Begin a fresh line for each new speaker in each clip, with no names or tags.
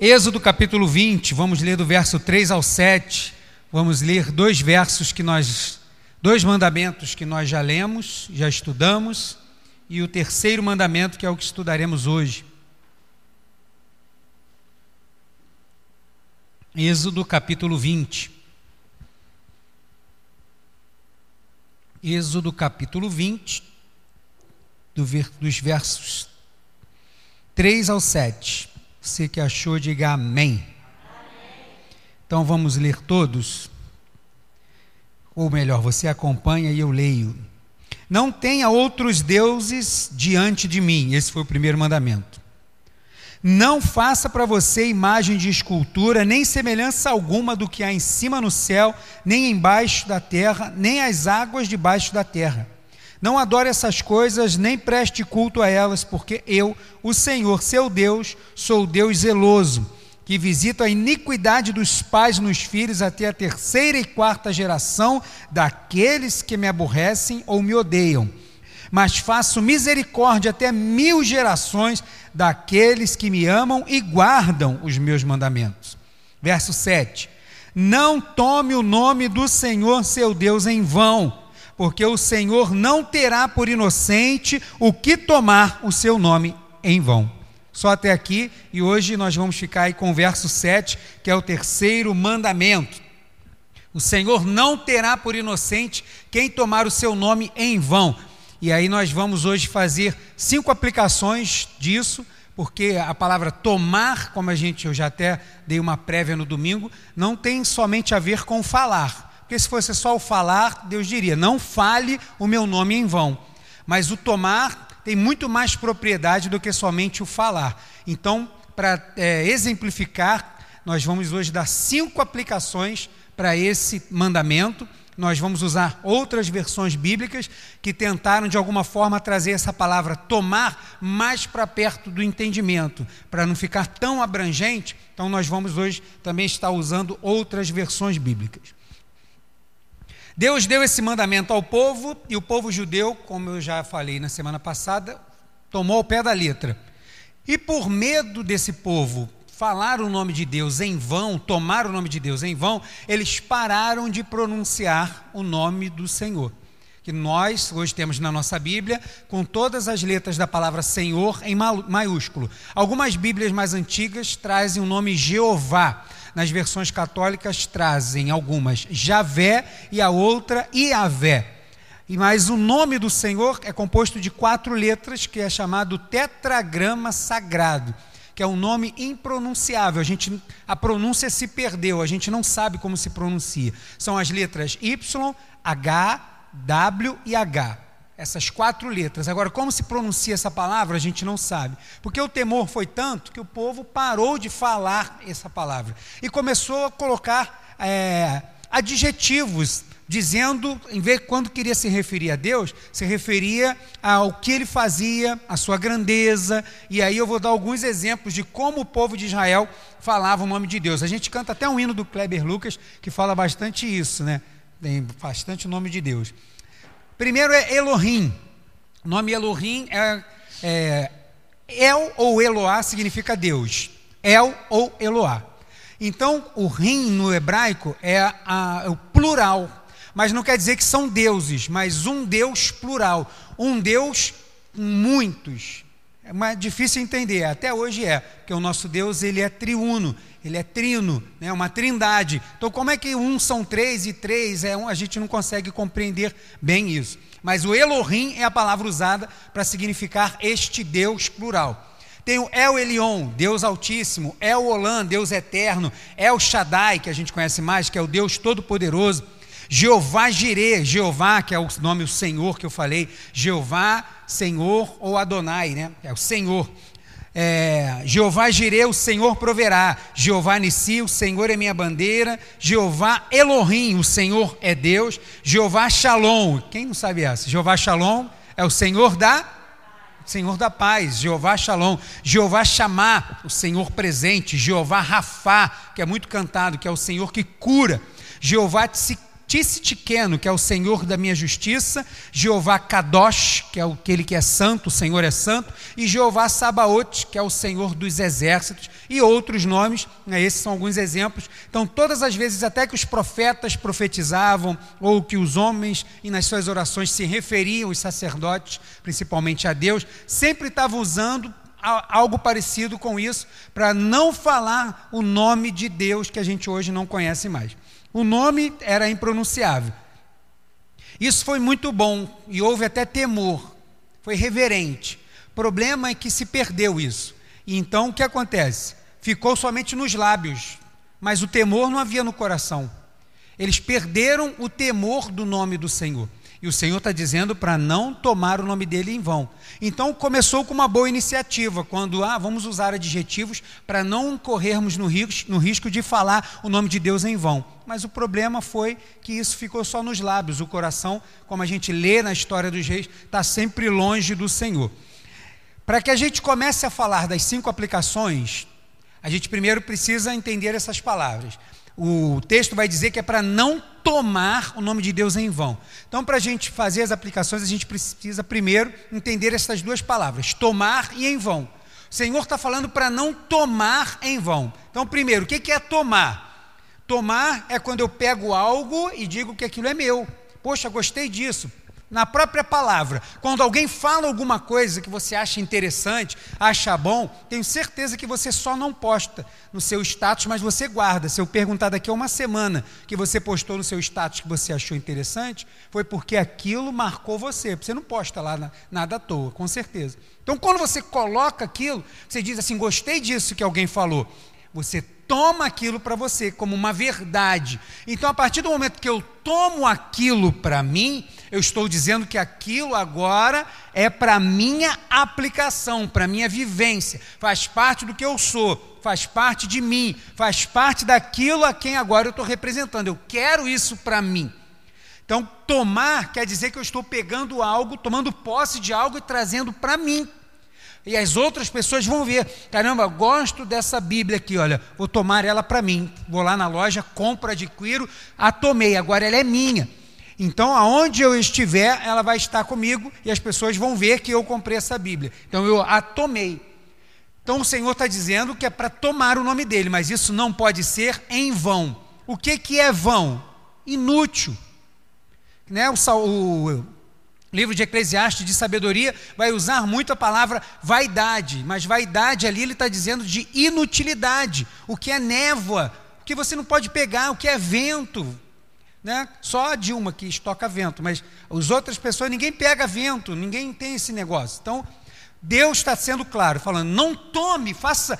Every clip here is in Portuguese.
Êxodo capítulo 20, vamos ler do verso 3 ao 7. Vamos ler dois versos que nós, dois mandamentos que nós já lemos, já estudamos, e o terceiro mandamento que é o que estudaremos hoje. Êxodo capítulo 20. Êxodo capítulo 20, do ver, dos versos 3 ao 7. Você que achou, diga amém. Então vamos ler todos. Ou melhor, você acompanha e eu leio. Não tenha outros deuses diante de mim. Esse foi o primeiro mandamento. Não faça para você imagem de escultura, nem semelhança alguma do que há em cima no céu, nem embaixo da terra, nem as águas debaixo da terra. Não adore essas coisas, nem preste culto a elas, porque eu, o Senhor, seu Deus, sou Deus zeloso, que visito a iniquidade dos pais nos filhos até a terceira e quarta geração daqueles que me aborrecem ou me odeiam. Mas faço misericórdia até mil gerações daqueles que me amam e guardam os meus mandamentos. Verso 7: Não tome o nome do Senhor seu Deus em vão porque o Senhor não terá por inocente o que tomar o seu nome em vão. Só até aqui, e hoje nós vamos ficar aí com o verso 7, que é o terceiro mandamento. O Senhor não terá por inocente quem tomar o seu nome em vão. E aí nós vamos hoje fazer cinco aplicações disso, porque a palavra tomar, como a gente eu já até dei uma prévia no domingo, não tem somente a ver com falar porque se fosse só o falar, Deus diria: não fale o meu nome em vão. Mas o tomar tem muito mais propriedade do que somente o falar. Então, para é, exemplificar, nós vamos hoje dar cinco aplicações para esse mandamento. Nós vamos usar outras versões bíblicas que tentaram, de alguma forma, trazer essa palavra tomar mais para perto do entendimento, para não ficar tão abrangente. Então, nós vamos hoje também estar usando outras versões bíblicas. Deus deu esse mandamento ao povo e o povo judeu, como eu já falei na semana passada, tomou o pé da letra. E por medo desse povo falar o nome de Deus em vão, tomar o nome de Deus em vão, eles pararam de pronunciar o nome do Senhor. Que nós hoje temos na nossa Bíblia, com todas as letras da palavra Senhor em maiúsculo. Algumas Bíblias mais antigas trazem o nome Jeová nas versões católicas trazem algumas Javé e a outra Iavé. Mas o nome do Senhor é composto de quatro letras, que é chamado tetragrama sagrado, que é um nome impronunciável. A, gente, a pronúncia se perdeu, a gente não sabe como se pronuncia. São as letras Y, H, W e H essas quatro letras. Agora, como se pronuncia essa palavra, a gente não sabe. Porque o temor foi tanto que o povo parou de falar essa palavra e começou a colocar é, adjetivos, dizendo, em vez quando queria se referir a Deus, se referia ao que ele fazia, a sua grandeza. E aí eu vou dar alguns exemplos de como o povo de Israel falava o nome de Deus. A gente canta até um hino do Kleber Lucas que fala bastante isso, né? Tem bastante o nome de Deus. Primeiro é Elohim. O nome Elohim é, é El ou Eloá significa Deus. El ou Eloá. Então, o rim no hebraico é, a, é o plural, mas não quer dizer que são deuses, mas um Deus plural, um Deus muitos. É mais difícil entender, até hoje é, porque o nosso Deus ele é triuno, ele é trino, né, uma trindade. Então, como é que um são três e três é um? A gente não consegue compreender bem isso. Mas o Elohim é a palavra usada para significar este Deus plural. Tem o El Elion, Deus Altíssimo, El Olam, Deus Eterno, El Shaddai, que a gente conhece mais, que é o Deus Todo-Poderoso, Jeová Jireh, Jeová, que é o nome do Senhor que eu falei, Jeová, Senhor ou Adonai, né? É o Senhor é, Jeová Jireh, o Senhor proverá. Jeová Nissi, o Senhor é minha bandeira. Jeová Elohim, o Senhor é Deus. Jeová Shalom, quem não sabe essa? Jeová Shalom é o Senhor da Senhor da paz, Jeová Shalom, Jeová Chamar, o Senhor presente, Jeová Rafá, que é muito cantado, que é o Senhor que cura, Jeová Tissitikeno, que é o Senhor da minha justiça, Jeová Kadosh, que é aquele que é santo, o Senhor é santo, e Jeová Sabaote, que é o Senhor dos exércitos, e outros nomes, né, esses são alguns exemplos. Então, todas as vezes, até que os profetas profetizavam, ou que os homens, e nas suas orações se referiam, os sacerdotes, principalmente a Deus, sempre estavam usando algo parecido com isso, para não falar o nome de Deus que a gente hoje não conhece mais. O nome era impronunciável. Isso foi muito bom e houve até temor, foi reverente. O problema é que se perdeu isso. E então o que acontece? Ficou somente nos lábios, mas o temor não havia no coração. Eles perderam o temor do nome do Senhor. E o Senhor está dizendo para não tomar o nome dele em vão. Então começou com uma boa iniciativa, quando ah, vamos usar adjetivos para não corrermos no risco, no risco de falar o nome de Deus em vão. Mas o problema foi que isso ficou só nos lábios. O coração, como a gente lê na história dos reis, está sempre longe do Senhor. Para que a gente comece a falar das cinco aplicações, a gente primeiro precisa entender essas palavras o texto vai dizer que é para não tomar o nome de Deus em vão. Então, para a gente fazer as aplicações, a gente precisa primeiro entender essas duas palavras, tomar e em vão. O Senhor está falando para não tomar em vão. Então, primeiro, o que é tomar? Tomar é quando eu pego algo e digo que aquilo é meu. Poxa, gostei disso na própria palavra. Quando alguém fala alguma coisa que você acha interessante, acha bom, tenho certeza que você só não posta no seu status, mas você guarda. Se eu perguntar daqui a uma semana que você postou no seu status que você achou interessante, foi porque aquilo marcou você. Você não posta lá nada à toa, com certeza. Então, quando você coloca aquilo, você diz assim: gostei disso que alguém falou. Você toma aquilo para você como uma verdade. Então, a partir do momento que eu tomo aquilo para mim, eu estou dizendo que aquilo agora é para minha aplicação, para minha vivência, faz parte do que eu sou, faz parte de mim, faz parte daquilo a quem agora eu estou representando. Eu quero isso para mim. Então, tomar quer dizer que eu estou pegando algo, tomando posse de algo e trazendo para mim. E as outras pessoas vão ver, caramba, gosto dessa Bíblia aqui, olha, vou tomar ela para mim. Vou lá na loja, compro, adquiro, a tomei, agora ela é minha. Então, aonde eu estiver, ela vai estar comigo e as pessoas vão ver que eu comprei essa Bíblia. Então, eu a tomei. Então, o Senhor está dizendo que é para tomar o nome dele, mas isso não pode ser em vão. O que, que é vão? Inútil. Né? O, o livro de Eclesiastes de sabedoria vai usar muito a palavra vaidade, mas vaidade ali ele está dizendo de inutilidade, o que é névoa, o que você não pode pegar, o que é vento. Né? Só a Dilma que estoca vento, mas as outras pessoas, ninguém pega vento, ninguém tem esse negócio. Então, Deus está sendo claro, falando: não tome, faça,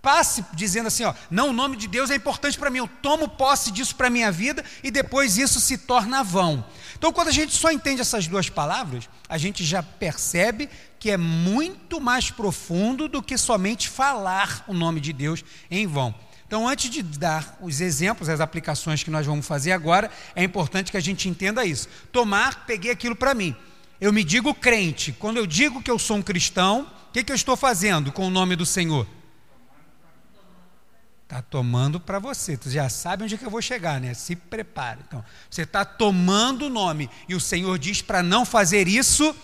passe dizendo assim, ó, não, o nome de Deus é importante para mim, eu tomo posse disso para a minha vida e depois isso se torna vão. Então, quando a gente só entende essas duas palavras, a gente já percebe que é muito mais profundo do que somente falar o nome de Deus em vão. Então, antes de dar os exemplos, as aplicações que nós vamos fazer agora, é importante que a gente entenda isso. Tomar, peguei aquilo para mim. Eu me digo crente. Quando eu digo que eu sou um cristão, o que, que eu estou fazendo com o nome do Senhor? Está tomando para você. Tu já sabe onde é que eu vou chegar, né? Se prepare. Então, você está tomando o nome e o Senhor diz para não fazer isso.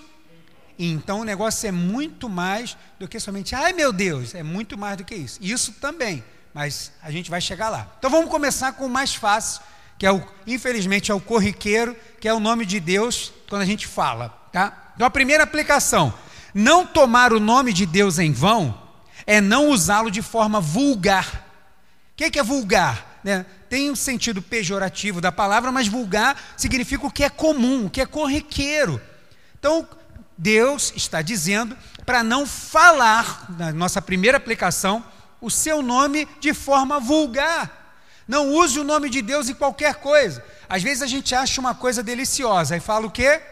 Então o negócio é muito mais do que somente, ai meu Deus, é muito mais do que isso. Isso também, mas a gente vai chegar lá. Então vamos começar com o mais fácil, que é o, infelizmente, é o corriqueiro, que é o nome de Deus quando a gente fala, tá? Então a primeira aplicação, não tomar o nome de Deus em vão é não usá-lo de forma vulgar. O que, é vulgar? Né? Tem um sentido pejorativo da palavra, mas vulgar significa o que é comum, o que é corriqueiro. Então, Deus está dizendo para não falar, na nossa primeira aplicação, o seu nome de forma vulgar. Não use o nome de Deus em qualquer coisa. Às vezes a gente acha uma coisa deliciosa e fala o quê?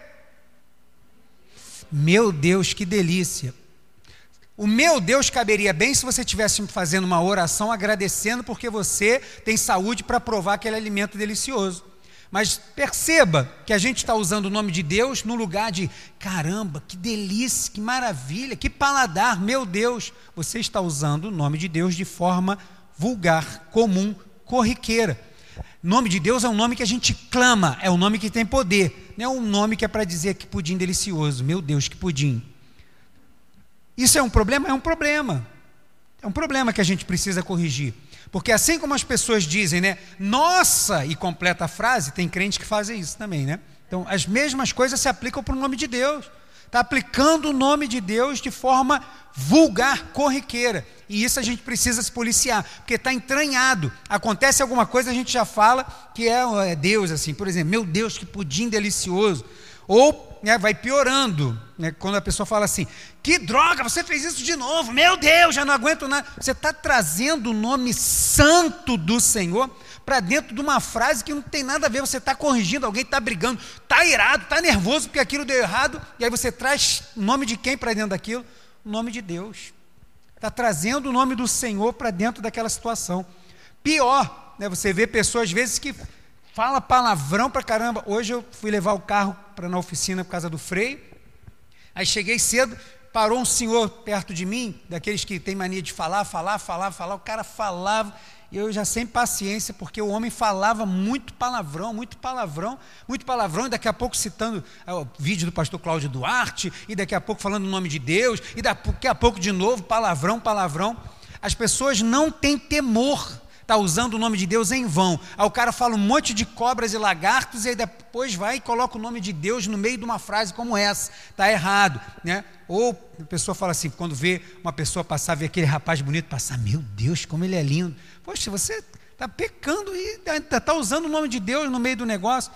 Meu Deus, que delícia. O meu Deus caberia bem se você estivesse fazendo uma oração agradecendo porque você tem saúde para provar aquele alimento delicioso. Mas perceba que a gente está usando o nome de Deus no lugar de caramba, que delícia, que maravilha, que paladar, meu Deus. Você está usando o nome de Deus de forma vulgar, comum, corriqueira. Nome de Deus é um nome que a gente clama, é um nome que tem poder, não é um nome que é para dizer que pudim delicioso. Meu Deus, que pudim. Isso é um problema? É um problema. É um problema que a gente precisa corrigir. Porque assim como as pessoas dizem, né? Nossa, e completa a frase, tem crente que fazem isso também, né? Então, as mesmas coisas se aplicam para o nome de Deus. Está aplicando o nome de Deus de forma vulgar, corriqueira. E isso a gente precisa se policiar, porque está entranhado. Acontece alguma coisa, a gente já fala que é, é Deus, assim. Por exemplo, meu Deus, que pudim delicioso. Ou né, vai piorando, né, quando a pessoa fala assim: que droga, você fez isso de novo, meu Deus, já não aguento nada. Você está trazendo o nome santo do Senhor para dentro de uma frase que não tem nada a ver. Você está corrigindo alguém, está brigando, está irado, está nervoso porque aquilo deu errado, e aí você traz o nome de quem para dentro daquilo? O nome de Deus. Está trazendo o nome do Senhor para dentro daquela situação. Pior, né, você vê pessoas às vezes que fala palavrão para caramba. Hoje eu fui levar o carro para na oficina por causa do freio. Aí cheguei cedo, parou um senhor perto de mim, daqueles que tem mania de falar, falar, falar, falar. O cara falava e eu já sem paciência, porque o homem falava muito palavrão, muito palavrão, muito palavrão, e daqui a pouco citando é, o vídeo do pastor Cláudio Duarte, e daqui a pouco falando o nome de Deus, e daqui a pouco de novo palavrão, palavrão. As pessoas não têm temor está usando o nome de Deus em vão. Aí o cara fala um monte de cobras e lagartos e aí depois vai e coloca o nome de Deus no meio de uma frase como essa. Está errado. Né? Ou a pessoa fala assim, quando vê uma pessoa passar, vê aquele rapaz bonito passar, meu Deus, como ele é lindo. Poxa, você está pecando e está usando o nome de Deus no meio do negócio.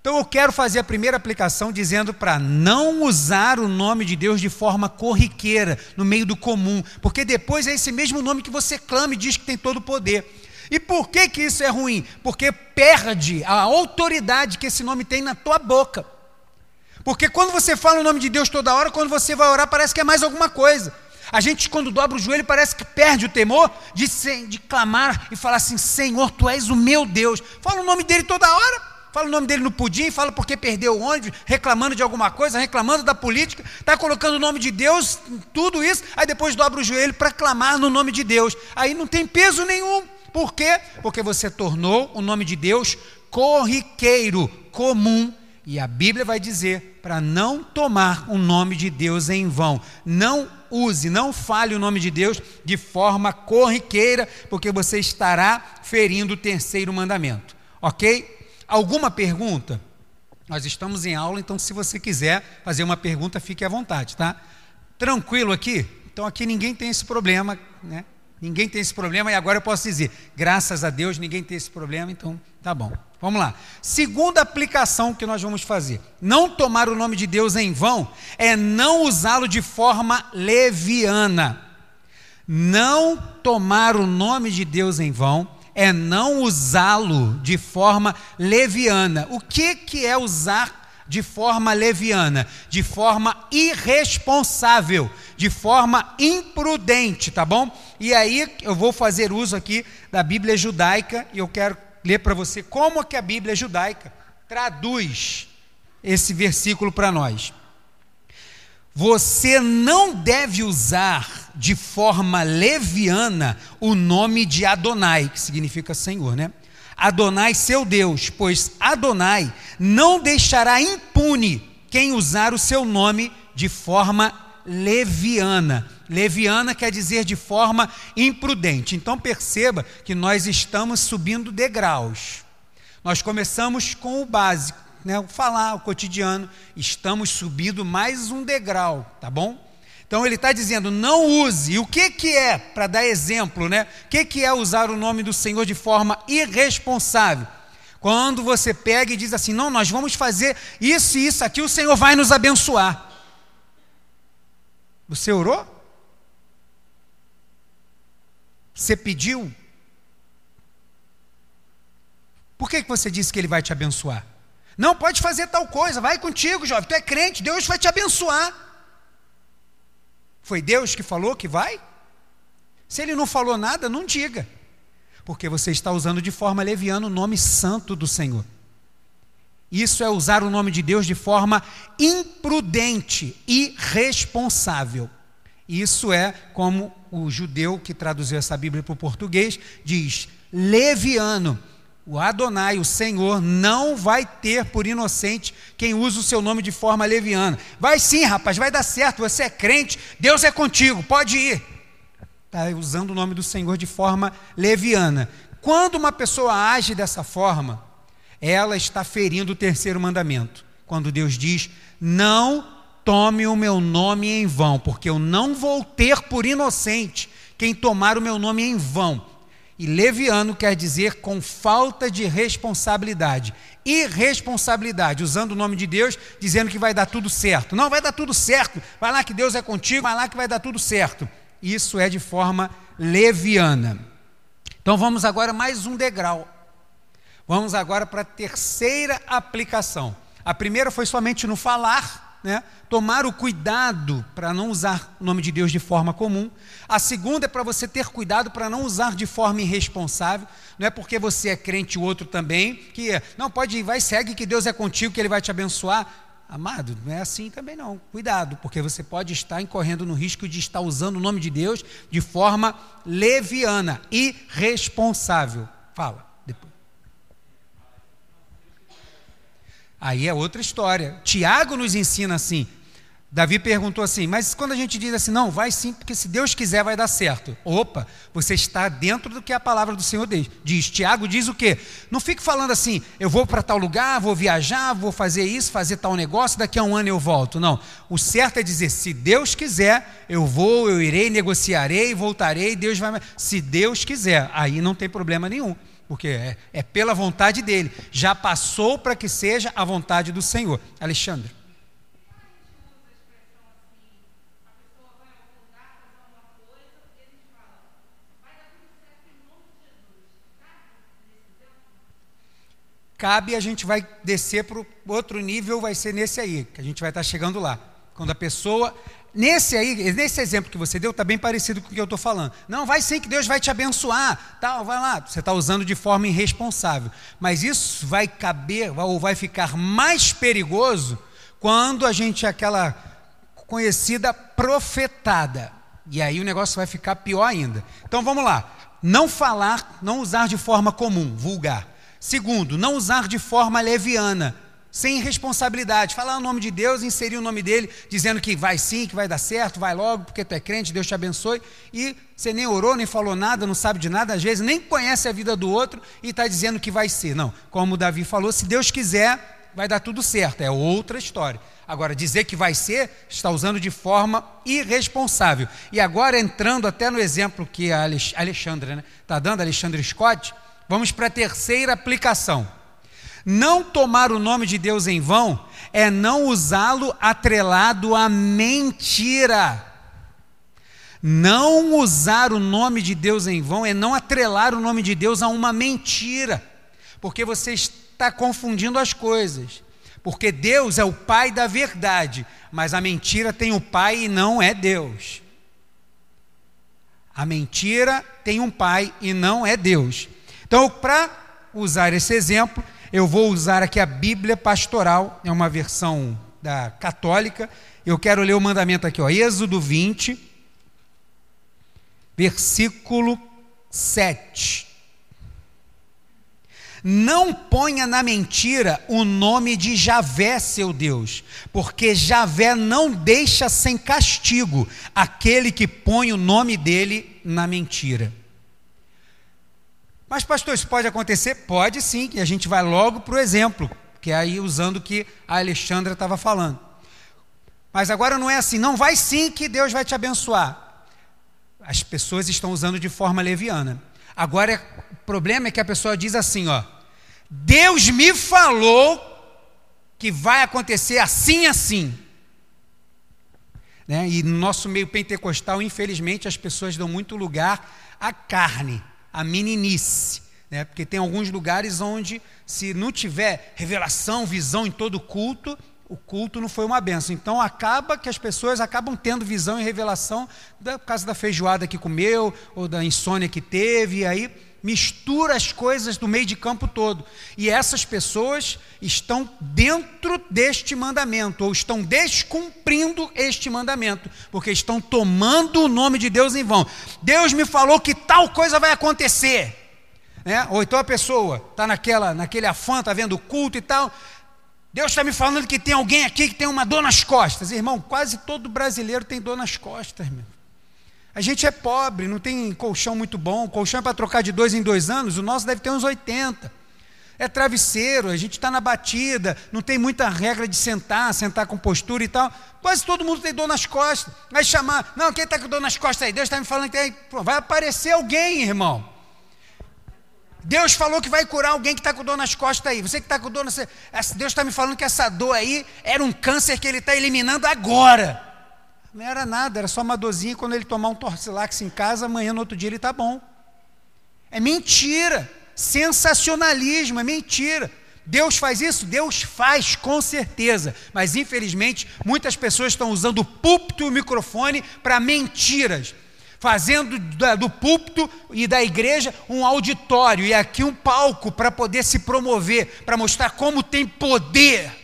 Então eu quero fazer a primeira aplicação dizendo para não usar o nome de Deus de forma corriqueira, no meio do comum, porque depois é esse mesmo nome que você clama e diz que tem todo o poder. E por que, que isso é ruim? Porque perde a autoridade que esse nome tem na tua boca. Porque quando você fala o nome de Deus toda hora, quando você vai orar, parece que é mais alguma coisa. A gente, quando dobra o joelho, parece que perde o temor de, de clamar e falar assim: Senhor, tu és o meu Deus. Fala o nome dele toda hora. Fala o nome dele no pudim, fala porque perdeu o ônibus, reclamando de alguma coisa, reclamando da política, está colocando o nome de Deus, tudo isso, aí depois dobra o joelho para clamar no nome de Deus. Aí não tem peso nenhum. Por quê? Porque você tornou o nome de Deus corriqueiro, comum. E a Bíblia vai dizer para não tomar o nome de Deus em vão. Não use, não fale o nome de Deus de forma corriqueira, porque você estará ferindo o terceiro mandamento. Ok? Alguma pergunta? Nós estamos em aula, então se você quiser fazer uma pergunta, fique à vontade, tá? Tranquilo aqui? Então aqui ninguém tem esse problema, né? Ninguém tem esse problema e agora eu posso dizer, graças a Deus ninguém tem esse problema, então tá bom. Vamos lá. Segunda aplicação que nós vamos fazer: não tomar o nome de Deus em vão é não usá-lo de forma leviana. Não tomar o nome de Deus em vão é não usá-lo de forma leviana. O que, que é usar de forma leviana? De forma irresponsável, de forma imprudente, tá bom? E aí eu vou fazer uso aqui da Bíblia judaica e eu quero ler para você como que a Bíblia judaica traduz esse versículo para nós. Você não deve usar de forma leviana o nome de Adonai, que significa Senhor, né? Adonai, seu Deus, pois Adonai não deixará impune quem usar o seu nome de forma leviana. Leviana quer dizer de forma imprudente. Então perceba que nós estamos subindo degraus. Nós começamos com o básico né, falar, o cotidiano, estamos subindo mais um degrau, tá bom? Então ele está dizendo, não use. E o que, que é, para dar exemplo, né? O que, que é usar o nome do Senhor de forma irresponsável? Quando você pega e diz assim, não, nós vamos fazer isso e isso aqui, o Senhor vai nos abençoar. Você orou? Você pediu? Por que, que você disse que Ele vai te abençoar? Não pode fazer tal coisa, vai contigo, jovem. Tu é crente, Deus vai te abençoar. Foi Deus que falou que vai? Se ele não falou nada, não diga. Porque você está usando de forma leviana o nome santo do Senhor. Isso é usar o nome de Deus de forma imprudente, irresponsável. Isso é como o judeu que traduziu essa Bíblia para o português diz: leviano o Adonai, o Senhor, não vai ter por inocente quem usa o seu nome de forma leviana. Vai sim, rapaz, vai dar certo, você é crente, Deus é contigo, pode ir. Está usando o nome do Senhor de forma leviana. Quando uma pessoa age dessa forma, ela está ferindo o terceiro mandamento. Quando Deus diz: Não tome o meu nome em vão, porque eu não vou ter por inocente quem tomar o meu nome em vão. E leviano quer dizer com falta de responsabilidade. Irresponsabilidade, usando o nome de Deus, dizendo que vai dar tudo certo. Não, vai dar tudo certo. Vai lá que Deus é contigo, vai lá que vai dar tudo certo. Isso é de forma leviana. Então vamos agora mais um degrau. Vamos agora para a terceira aplicação. A primeira foi somente no falar, né, tomar o cuidado para não usar o nome de Deus de forma comum. A segunda é para você ter cuidado para não usar de forma irresponsável. Não é porque você é crente o outro também que não pode ir, vai segue que Deus é contigo que Ele vai te abençoar. Amado, não é assim também não. Cuidado, porque você pode estar incorrendo no risco de estar usando o nome de Deus de forma leviana, irresponsável. Fala. Aí é outra história. Tiago nos ensina assim. Davi perguntou assim: Mas quando a gente diz assim, não, vai sim, porque se Deus quiser vai dar certo. Opa, você está dentro do que a palavra do Senhor diz. Tiago diz o quê? Não fique falando assim, eu vou para tal lugar, vou viajar, vou fazer isso, fazer tal negócio, daqui a um ano eu volto. Não. O certo é dizer: se Deus quiser, eu vou, eu irei, negociarei, voltarei, Deus vai. Se Deus quiser, aí não tem problema nenhum porque é, é pela vontade dele. Já passou para que seja a vontade do Senhor. Alexandre. Cabe a gente vai descer para o outro nível, vai ser nesse aí, que a gente vai estar chegando lá. Quando a pessoa Nesse aí, nesse exemplo que você deu, está bem parecido com o que eu estou falando. Não, vai sim que Deus vai te abençoar, tal, vai lá. Você está usando de forma irresponsável. Mas isso vai caber ou vai ficar mais perigoso quando a gente é aquela conhecida profetada. E aí o negócio vai ficar pior ainda. Então vamos lá. Não falar, não usar de forma comum, vulgar. Segundo, não usar de forma leviana sem responsabilidade, falar o nome de Deus, inserir o nome dele, dizendo que vai sim, que vai dar certo, vai logo, porque tu é crente, Deus te abençoe, e você nem orou, nem falou nada, não sabe de nada, às vezes nem conhece a vida do outro e está dizendo que vai ser. Não, como Davi falou, se Deus quiser, vai dar tudo certo, é outra história. Agora, dizer que vai ser, está usando de forma irresponsável. E agora, entrando até no exemplo que a Alexandra está né, tá dando, Alexandre Scott, vamos para a terceira aplicação. Não tomar o nome de Deus em vão é não usá-lo atrelado à mentira. Não usar o nome de Deus em vão é não atrelar o nome de Deus a uma mentira, porque você está confundindo as coisas. Porque Deus é o Pai da verdade, mas a mentira tem o Pai e não é Deus. A mentira tem um Pai e não é Deus. Então, para usar esse exemplo, eu vou usar aqui a Bíblia Pastoral, é uma versão da católica. Eu quero ler o mandamento aqui, ó, Êxodo 20, versículo 7. Não ponha na mentira o nome de Javé, seu Deus, porque Javé não deixa sem castigo aquele que põe o nome dele na mentira. Mas, pastor, isso pode acontecer? Pode sim, que a gente vai logo para o exemplo, que é aí usando o que a Alexandra estava falando. Mas agora não é assim, não vai sim que Deus vai te abençoar. As pessoas estão usando de forma leviana. Agora, o problema é que a pessoa diz assim, ó, Deus me falou que vai acontecer assim, assim. Né? E no nosso meio pentecostal, infelizmente, as pessoas dão muito lugar à carne a meninice. Né? Porque tem alguns lugares onde, se não tiver revelação, visão em todo culto, o culto não foi uma benção. Então acaba que as pessoas acabam tendo visão e revelação por causa da feijoada que comeu, ou da insônia que teve, e aí mistura as coisas do meio de campo todo. E essas pessoas estão dentro deste mandamento, ou estão descumprindo este mandamento, porque estão tomando o nome de Deus em vão. Deus me falou que tal coisa vai acontecer. Né? Ou então a pessoa está naquela, naquele afã, está vendo o culto e tal. Deus está me falando que tem alguém aqui que tem uma dor nas costas. Irmão, quase todo brasileiro tem dor nas costas, meu. A gente é pobre, não tem colchão muito bom. Colchão é para trocar de dois em dois anos, o nosso deve ter uns 80. É travesseiro, a gente está na batida, não tem muita regra de sentar, sentar com postura e tal. Quase todo mundo tem dor nas costas. Vai chamar, não, quem está com dor nas costas aí? Deus está me falando que. Vai aparecer alguém, irmão. Deus falou que vai curar alguém que está com dor nas costas aí. Você que está com dor, nas... Deus está me falando que essa dor aí era um câncer que Ele está eliminando agora. Não era nada, era só uma dorzinha. Quando ele tomar um torcilax em casa, amanhã, no outro dia, ele está bom. É mentira. Sensacionalismo, é mentira. Deus faz isso? Deus faz, com certeza. Mas, infelizmente, muitas pessoas estão usando o púlpito e o microfone para mentiras. Fazendo do púlpito e da igreja um auditório e aqui um palco para poder se promover, para mostrar como tem poder.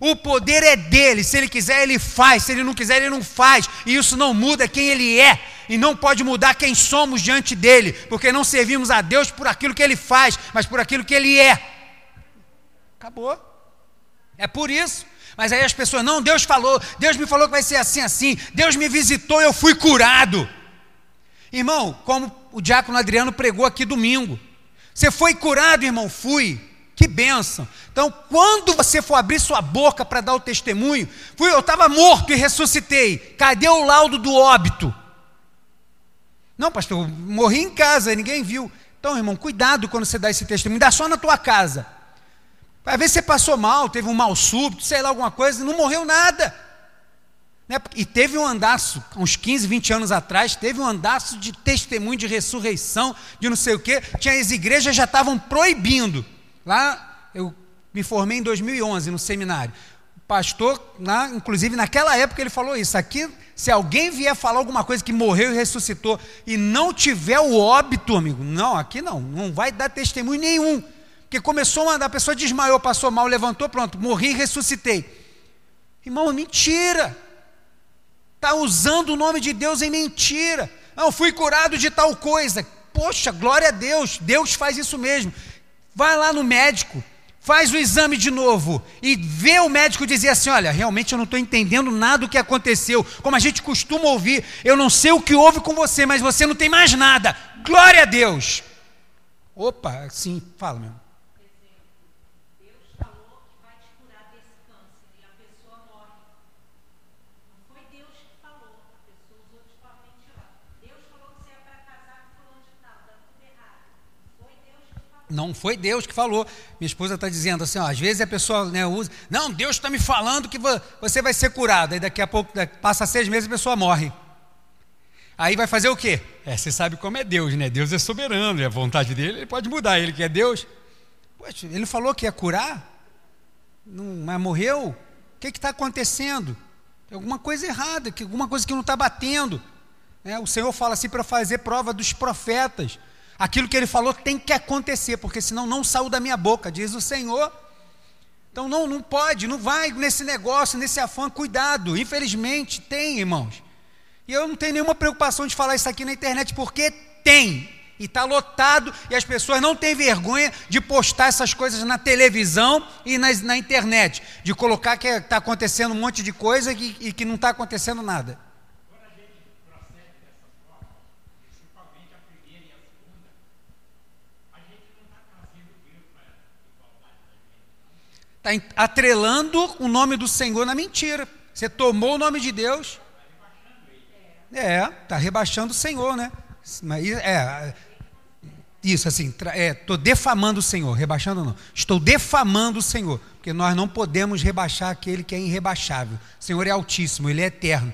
O poder é dele, se ele quiser, ele faz, se ele não quiser, ele não faz, e isso não muda quem ele é, e não pode mudar quem somos diante dele, porque não servimos a Deus por aquilo que ele faz, mas por aquilo que ele é. Acabou. É por isso. Mas aí as pessoas, não, Deus falou, Deus me falou que vai ser assim, assim, Deus me visitou, eu fui curado. Irmão, como o diácono Adriano pregou aqui domingo, você foi curado, irmão? Fui. Que bênção. Então, quando você for abrir sua boca para dar o testemunho, fui, eu estava morto e ressuscitei. Cadê o laudo do óbito? Não, pastor, morri em casa, ninguém viu. Então, irmão, cuidado quando você dá esse testemunho, dá só na tua casa. Às vezes você passou mal, teve um mal súbito, sei lá, alguma coisa, não morreu nada. Né? E teve um andaço, uns 15, 20 anos atrás, teve um andaço de testemunho de ressurreição, de não sei o quê. Tinha as igrejas já estavam proibindo. Lá, eu me formei em 2011 no seminário. O pastor, na, inclusive naquela época, ele falou isso. Aqui, se alguém vier falar alguma coisa que morreu e ressuscitou e não tiver o óbito, amigo, não, aqui não, não vai dar testemunho nenhum. Porque começou a andar, a pessoa desmaiou, passou mal, levantou, pronto, morri e ressuscitei. Irmão, mentira. Está usando o nome de Deus em mentira. Não, fui curado de tal coisa. Poxa, glória a Deus, Deus faz isso mesmo. Vai lá no médico, faz o exame de novo e vê o médico dizer assim: olha, realmente eu não estou entendendo nada do que aconteceu. Como a gente costuma ouvir, eu não sei o que houve com você, mas você não tem mais nada. Glória a Deus. Opa, sim, fala, meu. Não foi Deus que falou. Minha esposa está dizendo assim: ó, às vezes a pessoa né, usa, não, Deus está me falando que você vai ser curado. Aí daqui a pouco, passa seis meses a pessoa morre. Aí vai fazer o quê? É, você sabe como é Deus, né? Deus é soberano, e a vontade dele, ele pode mudar. Ele que é Deus. Poxa, ele falou que ia curar, não, mas morreu. O que está acontecendo? Tem alguma coisa errada, que, alguma coisa que não está batendo. É, o Senhor fala assim para fazer prova dos profetas. Aquilo que ele falou tem que acontecer, porque senão não saiu da minha boca, diz o Senhor. Então não, não pode, não vai nesse negócio, nesse afã, cuidado. Infelizmente tem, irmãos. E eu não tenho nenhuma preocupação de falar isso aqui na internet, porque tem. E está lotado, e as pessoas não têm vergonha de postar essas coisas na televisão e na, na internet, de colocar que está acontecendo um monte de coisa e, e que não está acontecendo nada. Está atrelando o nome do Senhor na mentira. Você tomou o nome de Deus. É, está rebaixando o Senhor, né? É, isso assim, estou é, defamando o Senhor, rebaixando não. Estou defamando o Senhor, porque nós não podemos rebaixar aquele que é irrebaixável. O Senhor é altíssimo, Ele é eterno,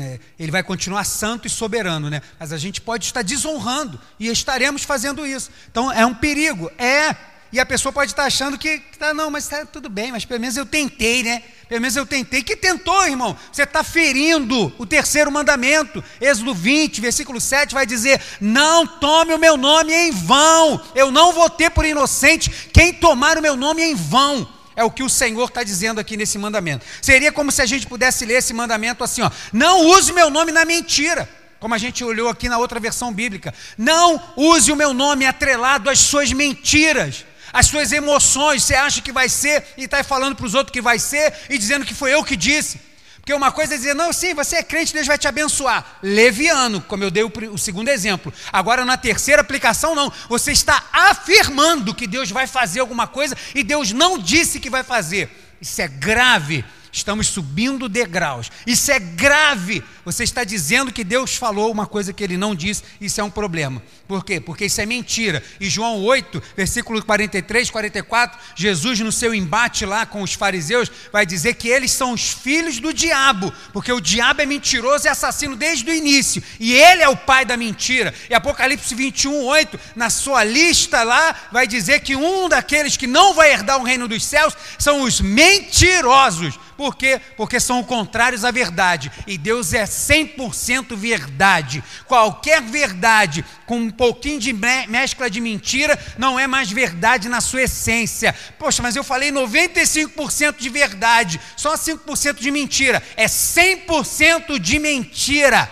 é, Ele vai continuar santo e soberano, né? Mas a gente pode estar desonrando e estaremos fazendo isso. Então é um perigo, é e a pessoa pode estar achando que, tá, não, mas está tudo bem, mas pelo menos eu tentei, né? Pelo menos eu tentei. Que tentou, irmão? Você está ferindo o terceiro mandamento. Êxodo 20, versículo 7 vai dizer: Não tome o meu nome em vão. Eu não vou ter por inocente quem tomar o meu nome em vão. É o que o Senhor está dizendo aqui nesse mandamento. Seria como se a gente pudesse ler esse mandamento assim: ó, Não use meu nome na mentira. como a gente olhou aqui na outra versão bíblica. Não use o meu nome atrelado às suas mentiras, às suas emoções. Você acha que vai ser e está falando para os outros que vai ser e dizendo que foi eu que disse. Porque uma coisa é dizer, não, sim, você é crente, Deus vai te abençoar. Leviano, como eu dei o, o, segundo exemplo. Agora, na terceira aplicação, não. Você está afirmando que Deus vai fazer alguma coisa e Deus não disse que vai fazer. Isso é grave. Estamos subindo degraus. Isso é grave. Você está dizendo que Deus falou uma coisa que ele não disse. Isso é um problema. Por quê? Porque isso é mentira. E João 8, versículo 43, 44, Jesus, no seu embate lá com os fariseus, vai dizer que eles são os filhos do diabo. Porque o diabo é mentiroso e assassino desde o início. E ele é o pai da mentira. E Apocalipse 21, 8, na sua lista lá, vai dizer que um daqueles que não vai herdar o reino dos céus são os mentirosos. Por quê? Porque são contrários à verdade. E Deus é 100% verdade. Qualquer verdade com um pouquinho de mescla de mentira não é mais verdade na sua essência. Poxa, mas eu falei 95% de verdade, só 5% de mentira. É 100% de mentira.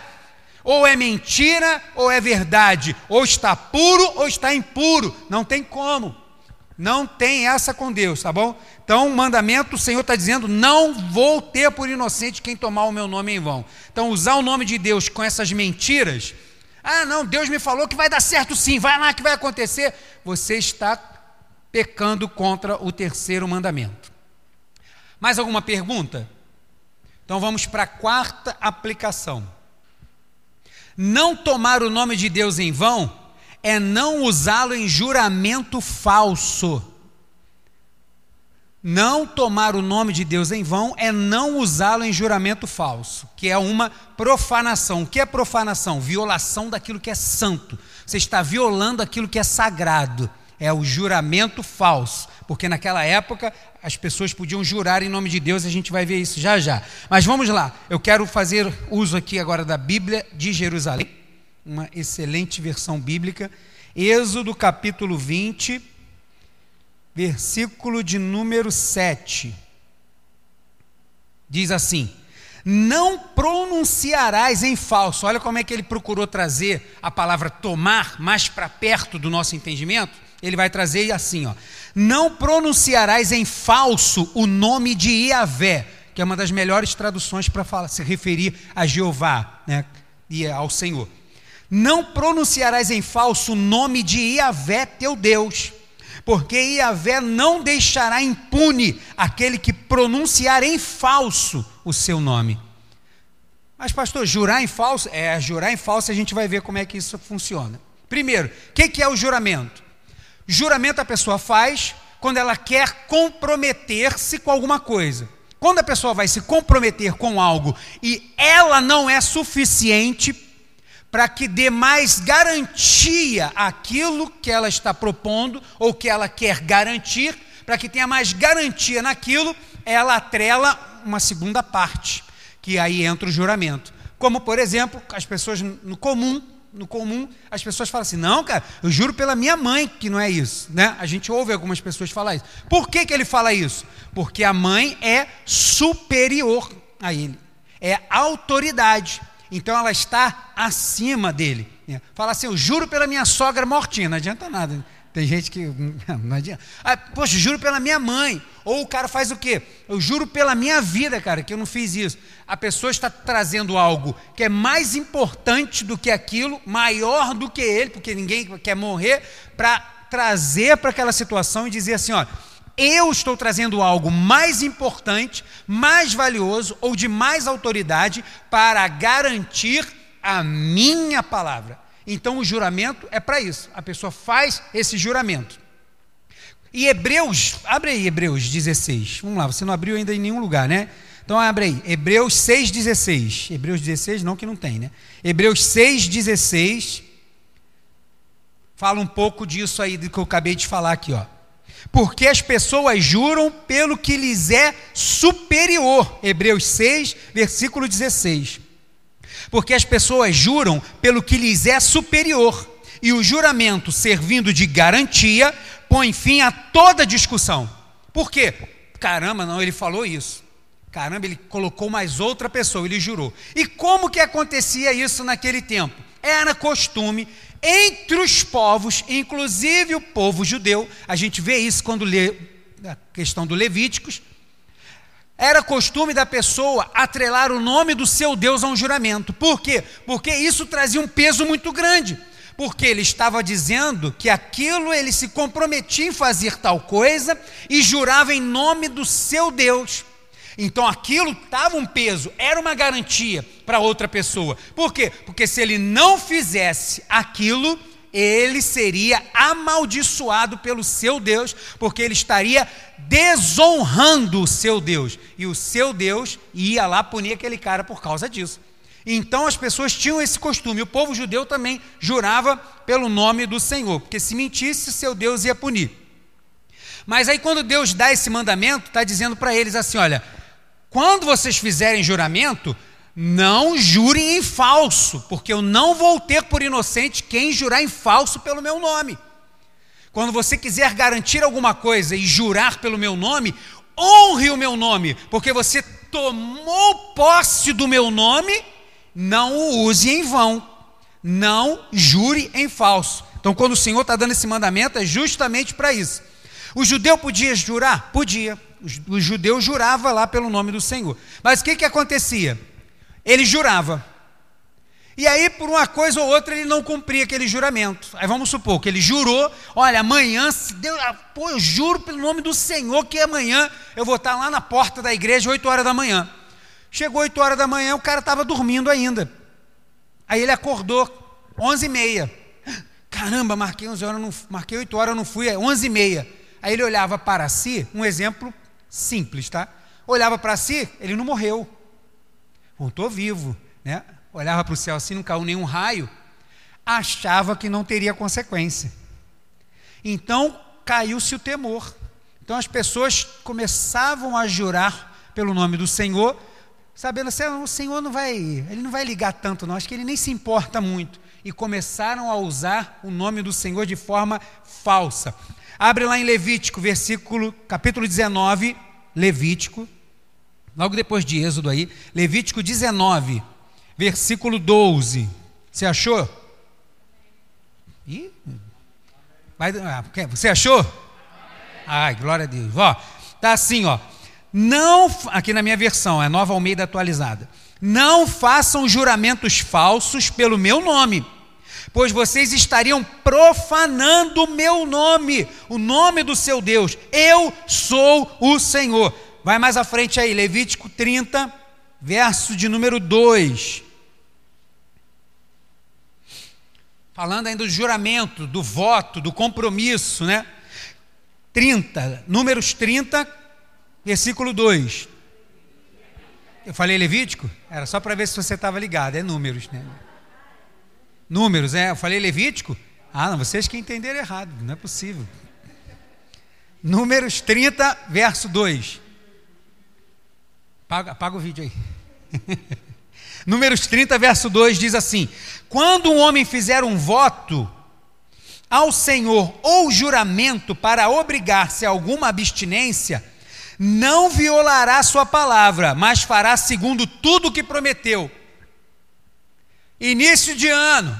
Ou é mentira ou é verdade. Ou está puro ou está impuro. Não tem como. Não tem essa com Deus, tá bom? Então, o mandamento, o Senhor está dizendo: não vou ter por inocente quem tomar o meu nome em vão. Então, usar o nome de Deus com essas mentiras, ah, não, Deus me falou que vai dar certo sim, vai lá que vai acontecer. Você está pecando contra o terceiro mandamento. Mais alguma pergunta? Então, vamos para a quarta aplicação. Não tomar o nome de Deus em vão é não usá-lo em juramento falso. Não tomar o nome de Deus em vão é não usá-lo em juramento falso, que é uma profanação. O que é profanação? Violação daquilo que é santo. Você está violando aquilo que é sagrado. É o juramento falso, porque naquela época as pessoas podiam jurar em nome de Deus, a gente vai ver isso já já. Mas vamos lá, eu quero fazer uso aqui agora da Bíblia de Jerusalém uma excelente versão bíblica. Êxodo capítulo 20, versículo de número 7. Diz assim: Não pronunciarás em falso. Olha como é que ele procurou trazer a palavra tomar mais para perto do nosso entendimento. Ele vai trazer assim, ó: Não pronunciarás em falso o nome de Iavé, que é uma das melhores traduções para se referir a Jeová, né, e ao Senhor. Não pronunciarás em falso o nome de Iavé teu Deus, porque Iavé não deixará impune aquele que pronunciar em falso o seu nome. Mas, pastor, jurar em falso? É, jurar em falso a gente vai ver como é que isso funciona. Primeiro, o que, que é o juramento? Juramento a pessoa faz quando ela quer comprometer-se com alguma coisa. Quando a pessoa vai se comprometer com algo e ela não é suficiente para que dê mais garantia àquilo que ela está propondo ou que ela quer garantir, para que tenha mais garantia naquilo, ela atrela uma segunda parte, que aí entra o juramento. Como, por exemplo, as pessoas no comum, no comum, as pessoas falam assim: "Não, cara, eu juro pela minha mãe que não é isso", né? A gente ouve algumas pessoas falar isso. Por que que ele fala isso? Porque a mãe é superior a ele. É autoridade. Então ela está acima dele. Fala assim: eu juro pela minha sogra mortinha, não adianta nada. Tem gente que. Não adianta. Ah, poxa, juro pela minha mãe. Ou o cara faz o quê? Eu juro pela minha vida, cara, que eu não fiz isso. A pessoa está trazendo algo que é mais importante do que aquilo, maior do que ele, porque ninguém quer morrer, para trazer para aquela situação e dizer assim: ó eu estou trazendo algo mais importante, mais valioso ou de mais autoridade para garantir a minha palavra. Então o juramento é para isso. A pessoa faz esse juramento. E Hebreus, abre aí Hebreus 16. Vamos lá, você não abriu ainda em nenhum lugar, né? Então abre aí, Hebreus 6,16. Hebreus 16, não que não tem, né? Hebreus 6,16. Fala um pouco disso aí do que eu acabei de falar aqui, ó porque as pessoas juram pelo que lhes é superior. Hebreus 6, versículo 16. Porque as pessoas juram pelo que lhes é superior, e o juramento, servindo de garantia, põe fim a toda discussão. Por quê? Caramba, não, ele falou isso. Caramba, ele colocou mais outra pessoa, ele jurou. E como que acontecia isso naquele tempo? Era costume entre os povos, inclusive o povo judeu, a gente vê isso quando lê a questão do Levíticos, era costume da pessoa atrelar o nome do seu Deus a um juramento. Por quê? Porque isso trazia um peso muito grande. Porque ele estava dizendo que aquilo ele se comprometia em fazer tal coisa e jurava em nome do seu Deus. Então aquilo estava um peso, era uma garantia para outra pessoa. Por quê? Porque se ele não fizesse aquilo, ele seria amaldiçoado pelo seu Deus, porque ele estaria desonrando o seu Deus. E o seu Deus ia lá punir aquele cara por causa disso. Então as pessoas tinham esse costume. O povo judeu também jurava pelo nome do Senhor, porque se mentisse, seu Deus ia punir. Mas aí, quando Deus dá esse mandamento, está dizendo para eles assim: olha, quando vocês fizerem juramento, não jurem em falso, porque eu não vou ter por inocente quem jurar em falso pelo meu nome. Quando você quiser garantir alguma coisa e jurar pelo meu nome, honre o meu nome, porque você tomou posse do meu nome, não o use em vão, não jure em falso. Então, quando o Senhor está dando esse mandamento, é justamente para isso. O judeu podia jurar? Podia o judeu jurava lá pelo nome do Senhor. Mas o que, que acontecia? Ele jurava. E aí, por uma coisa ou outra, ele não cumpria aquele juramento. Aí vamos supor que ele jurou: olha, amanhã, se Deus, ah, pô, eu juro pelo nome do Senhor que amanhã eu vou estar lá na porta da igreja, 8 horas da manhã. Chegou 8 horas da manhã, o cara estava dormindo ainda. Aí ele acordou, 11 e meia. Caramba, marquei 11 horas, não, marquei 8 horas, eu não fui, é 11 e meia. Aí ele olhava para si, um exemplo Simples, tá? Olhava para si, ele não morreu. Voltou vivo, né? Olhava para o céu assim, não caiu nenhum raio. Achava que não teria consequência. Então caiu-se o temor. Então as pessoas começavam a jurar pelo nome do Senhor, sabendo assim, o Senhor não vai, ele não vai ligar tanto, não, acho que ele nem se importa muito. E começaram a usar o nome do Senhor de forma falsa. Abre lá em Levítico, versículo, capítulo 19, Levítico, logo depois de Êxodo aí, Levítico 19, versículo 12. Você achou? Ih, vai, ah, você achou? Ai, glória a Deus. Ó, tá assim, ó. Não, aqui na minha versão, é Nova Almeida atualizada. Não façam juramentos falsos pelo meu nome pois vocês estariam profanando o meu nome, o nome do seu Deus. Eu sou o Senhor. Vai mais à frente aí, Levítico 30, verso de número 2. Falando ainda do juramento, do voto, do compromisso, né? 30, Números 30, versículo 2. Eu falei Levítico? Era só para ver se você estava ligado, é Números, né? Números, é? Eu falei Levítico? Ah, não, vocês que entenderam errado, não é possível. Números 30, verso 2. Apaga, apaga o vídeo aí. Números 30, verso 2 diz assim: Quando um homem fizer um voto ao Senhor ou juramento para obrigar-se a alguma abstinência, não violará sua palavra, mas fará segundo tudo o que prometeu Início de ano.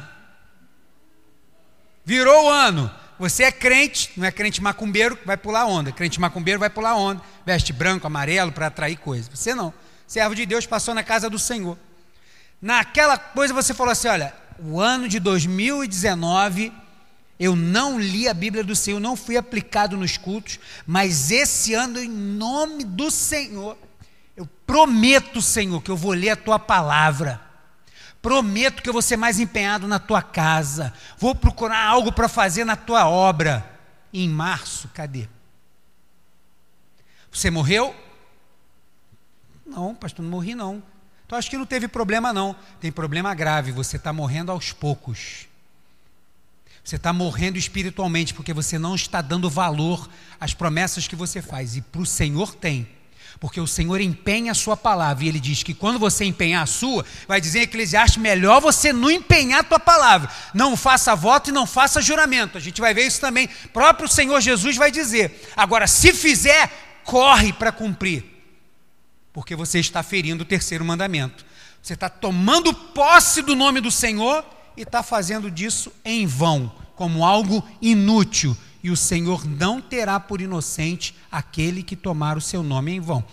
Virou o ano. Você é crente, não é crente macumbeiro, vai pular onda. Crente macumbeiro vai pular onda. Veste branco, amarelo para atrair coisas. Você não. Servo de Deus passou na casa do Senhor. Naquela coisa você falou assim: olha, o ano de 2019 eu não li a Bíblia do Senhor, não fui aplicado nos cultos, mas esse ano, em nome do Senhor, eu prometo, Senhor, que eu vou ler a tua palavra. Prometo que eu vou ser mais empenhado na tua casa. Vou procurar algo para fazer na tua obra. em março, cadê? Você morreu? Não, pastor, não morri não. Então acho que não teve problema não. Tem problema grave, você está morrendo aos poucos. Você está morrendo espiritualmente porque você não está dando valor às promessas que você faz. E para o Senhor tem porque o Senhor empenha a sua palavra, e ele diz que quando você empenhar a sua, vai dizer em Eclesiastes: melhor você não empenhar a tua palavra, não faça voto e não faça juramento. A gente vai ver isso também, o próprio Senhor Jesus vai dizer. Agora, se fizer, corre para cumprir. porque você está ferindo o terceiro mandamento. Você está tomando posse do nome do Senhor e está fazendo disso em vão, como algo inútil. E o Senhor não terá por inocente aquele que tomar o seu nome em vão.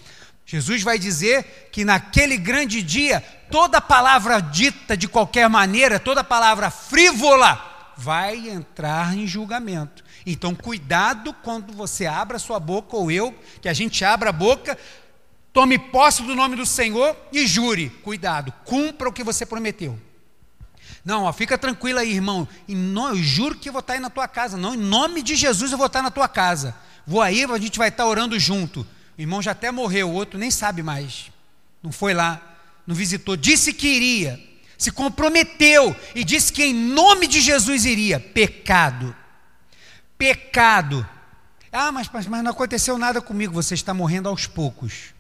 Jesus vai dizer que naquele grande dia, toda palavra dita de qualquer maneira, toda palavra frívola, vai entrar em julgamento. Então, cuidado quando você abra sua boca, ou eu, que a gente abra a boca, tome posse do nome do Senhor e jure. Cuidado, cumpra o que você prometeu. Não, ó, fica tranquilo aí, irmão. Eu juro que eu vou estar aí na tua casa. Não, em nome de Jesus eu vou estar na tua casa. Vou aí, a gente vai estar orando junto. O irmão já até morreu, o outro nem sabe mais. Não foi lá, não visitou. Disse que iria, se comprometeu e disse que em nome de Jesus iria. Pecado. Pecado. Ah, mas, mas, mas não aconteceu nada comigo. Você está morrendo aos poucos.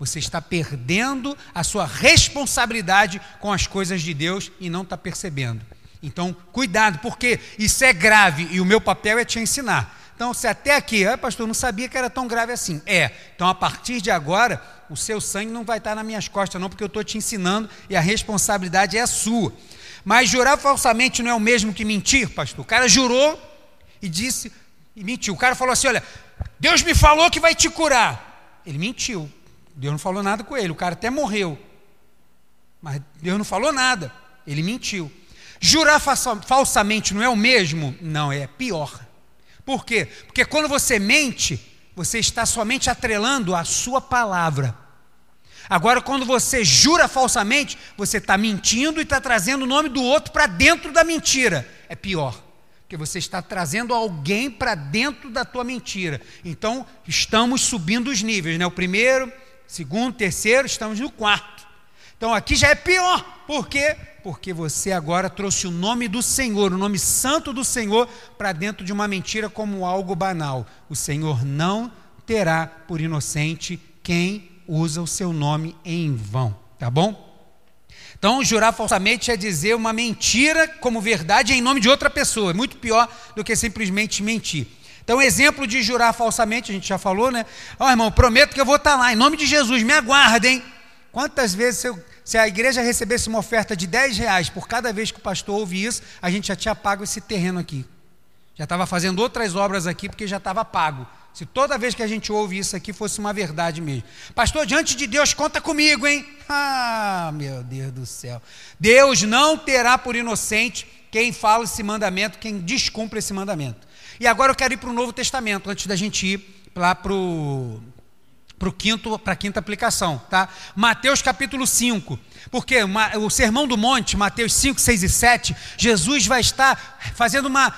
Você está perdendo a sua responsabilidade com as coisas de Deus e não está percebendo. Então, cuidado, porque isso é grave e o meu papel é te ensinar. Então, se até aqui, ah, pastor, não sabia que era tão grave assim. É. Então, a partir de agora, o seu sangue não vai estar nas minhas costas, não, porque eu estou te ensinando e a responsabilidade é sua. Mas jurar falsamente não é o mesmo que mentir, pastor. O cara jurou e disse, e mentiu. O cara falou assim: olha, Deus me falou que vai te curar. Ele mentiu. Deus não falou nada com ele. O cara até morreu. Mas Deus não falou nada. Ele mentiu. Jurar falsamente não é o mesmo? Não, é pior. Por quê? Porque quando você mente, você está somente atrelando a sua palavra. Agora, quando você jura falsamente, você está mentindo e está trazendo o nome do outro para dentro da mentira. É pior, porque você está trazendo alguém para dentro da tua mentira. Então, estamos subindo os níveis, né? O primeiro, segundo, terceiro, estamos no quarto. Então, aqui já é pior. Por quê? porque você agora trouxe o nome do Senhor, o nome santo do Senhor, para dentro de uma mentira como algo banal. O Senhor não terá por inocente quem usa o seu nome em vão, tá bom? Então, jurar falsamente é dizer uma mentira como verdade em nome de outra pessoa, é muito pior do que simplesmente mentir. Então, exemplo de jurar falsamente, a gente já falou, né? Ó, oh, irmão, prometo que eu vou estar lá, em nome de Jesus, me aguardem. Quantas vezes eu se a igreja recebesse uma oferta de 10 reais por cada vez que o pastor ouve isso, a gente já tinha pago esse terreno aqui. Já estava fazendo outras obras aqui porque já estava pago. Se toda vez que a gente ouve isso aqui fosse uma verdade mesmo. Pastor, diante de Deus, conta comigo, hein? Ah, meu Deus do céu. Deus não terá por inocente quem fala esse mandamento, quem descumpre esse mandamento. E agora eu quero ir para o Novo Testamento, antes da gente ir lá para o para quinto para a quinta aplicação, tá? Mateus capítulo 5. Porque o Sermão do Monte, Mateus 5, 6 e 7, Jesus vai estar fazendo uma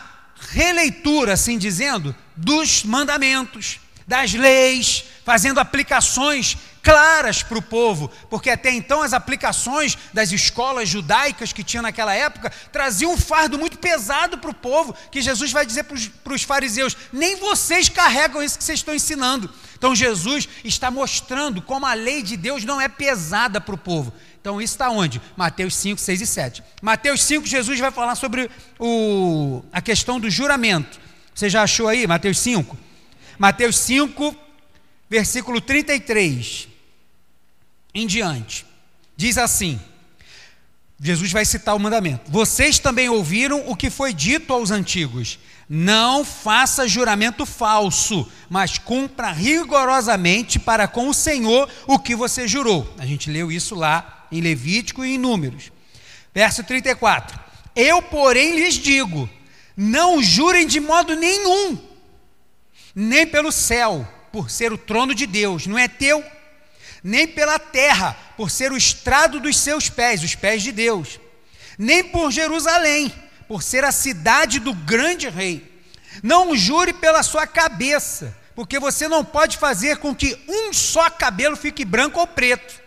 releitura, assim dizendo, dos mandamentos, das leis, fazendo aplicações claras para o povo, porque até então as aplicações das escolas judaicas que tinha naquela época traziam um fardo muito pesado para o povo, que Jesus vai dizer para os fariseus: nem vocês carregam isso que vocês estão ensinando. Então Jesus está mostrando como a lei de Deus não é pesada para o povo. Então isso está onde? Mateus 5, 6 e 7. Mateus 5, Jesus vai falar sobre o, a questão do juramento. Você já achou aí, Mateus 5? Mateus 5, versículo 33 em diante. Diz assim: Jesus vai citar o mandamento. Vocês também ouviram o que foi dito aos antigos: não faça juramento falso, mas cumpra rigorosamente para com o Senhor o que você jurou. A gente leu isso lá em Levítico e em Números. Verso 34: Eu, porém, lhes digo: não jurem de modo nenhum, nem pelo céu, por ser o trono de Deus, não é teu nem pela terra, por ser o estrado dos seus pés, os pés de Deus, nem por Jerusalém, por ser a cidade do grande rei. Não jure pela sua cabeça, porque você não pode fazer com que um só cabelo fique branco ou preto.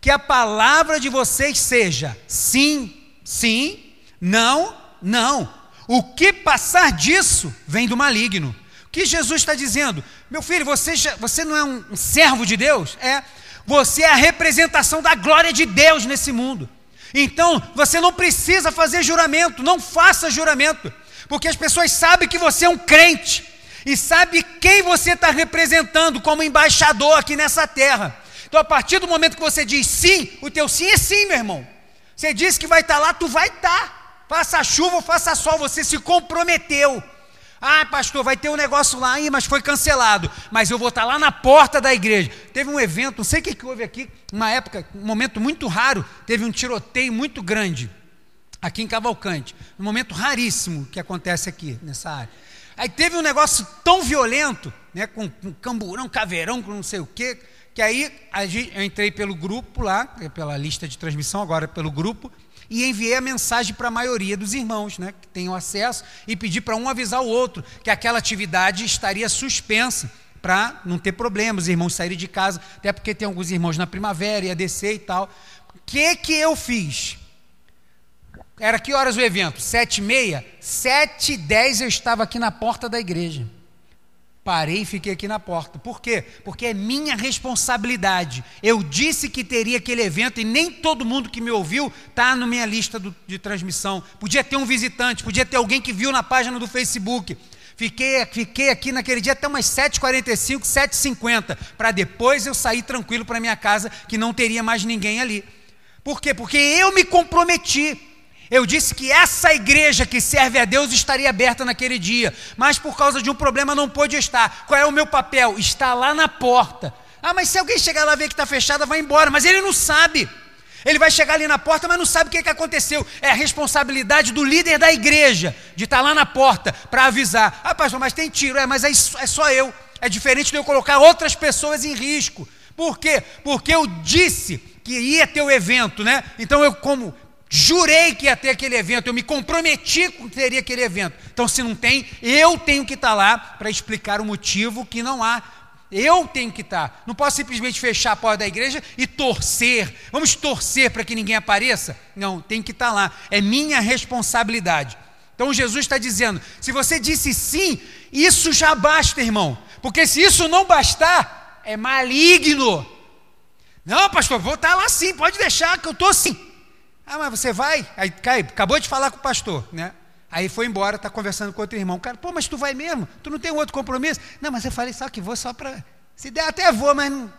Que a palavra de vocês seja sim, sim, não, não. O que passar disso vem do maligno que Jesus está dizendo? Meu filho, você, você não é um, um servo de Deus? É. Você é a representação da glória de Deus nesse mundo. Então, você não precisa fazer juramento, não faça juramento, porque as pessoas sabem que você é um crente. e sabe quem você está representando como embaixador aqui nessa terra. Então, a partir do momento que você diz sim, o teu sim é sim, meu irmão. Você disse que vai estar tá lá, tu vai estar. Tá. Faça chuva ou faça sol, você se comprometeu. Ah, pastor, vai ter um negócio lá, aí, mas foi cancelado. Mas eu vou estar tá lá na porta da igreja. Teve um evento, não sei o que, que houve aqui, uma época, um momento muito raro, teve um tiroteio muito grande aqui em Cavalcante. Um momento raríssimo que acontece aqui nessa área. Aí teve um negócio tão violento, né, com, com camburão, caveirão, com não sei o quê, que aí eu entrei pelo grupo lá, pela lista de transmissão, agora pelo grupo, e enviei a mensagem para a maioria dos irmãos, né, que tenham acesso, e pedi para um avisar o outro que aquela atividade estaria suspensa para não ter problemas, os irmãos saírem de casa, até porque tem alguns irmãos na primavera, ia descer e tal. O que que eu fiz? Era que horas o evento? Sete e meia? Sete e dez eu estava aqui na porta da igreja. Parei e fiquei aqui na porta. Por quê? Porque é minha responsabilidade. Eu disse que teria aquele evento e nem todo mundo que me ouviu está na minha lista do, de transmissão. Podia ter um visitante, podia ter alguém que viu na página do Facebook. Fiquei, fiquei aqui naquele dia até umas 7h45, 7h50, para depois eu sair tranquilo para minha casa, que não teria mais ninguém ali. Por quê? Porque eu me comprometi. Eu disse que essa igreja que serve a Deus estaria aberta naquele dia, mas por causa de um problema não pôde estar. Qual é o meu papel? Está lá na porta. Ah, mas se alguém chegar lá e ver que está fechada, vai embora. Mas ele não sabe. Ele vai chegar ali na porta, mas não sabe o que, que aconteceu. É a responsabilidade do líder da igreja de estar tá lá na porta para avisar. Ah, pastor, mas tem tiro. É, mas é, é só eu. É diferente de eu colocar outras pessoas em risco. Por quê? Porque eu disse que ia ter o evento, né? Então eu, como Jurei que ia ter aquele evento, eu me comprometi que teria aquele evento. Então, se não tem, eu tenho que estar lá para explicar o motivo que não há. Eu tenho que estar. Não posso simplesmente fechar a porta da igreja e torcer. Vamos torcer para que ninguém apareça? Não, tem que estar lá. É minha responsabilidade. Então Jesus está dizendo: se você disse sim, isso já basta, irmão. Porque se isso não bastar, é maligno. Não, pastor, vou estar lá sim, pode deixar que eu estou sim. Ah, mas você vai? Aí cai, acabou de falar com o pastor, né? Aí foi embora, está conversando com outro irmão. Cara, pô, mas tu vai mesmo? Tu não tem outro compromisso? Não, mas eu falei só que vou só para. Se der, até vou, mas não.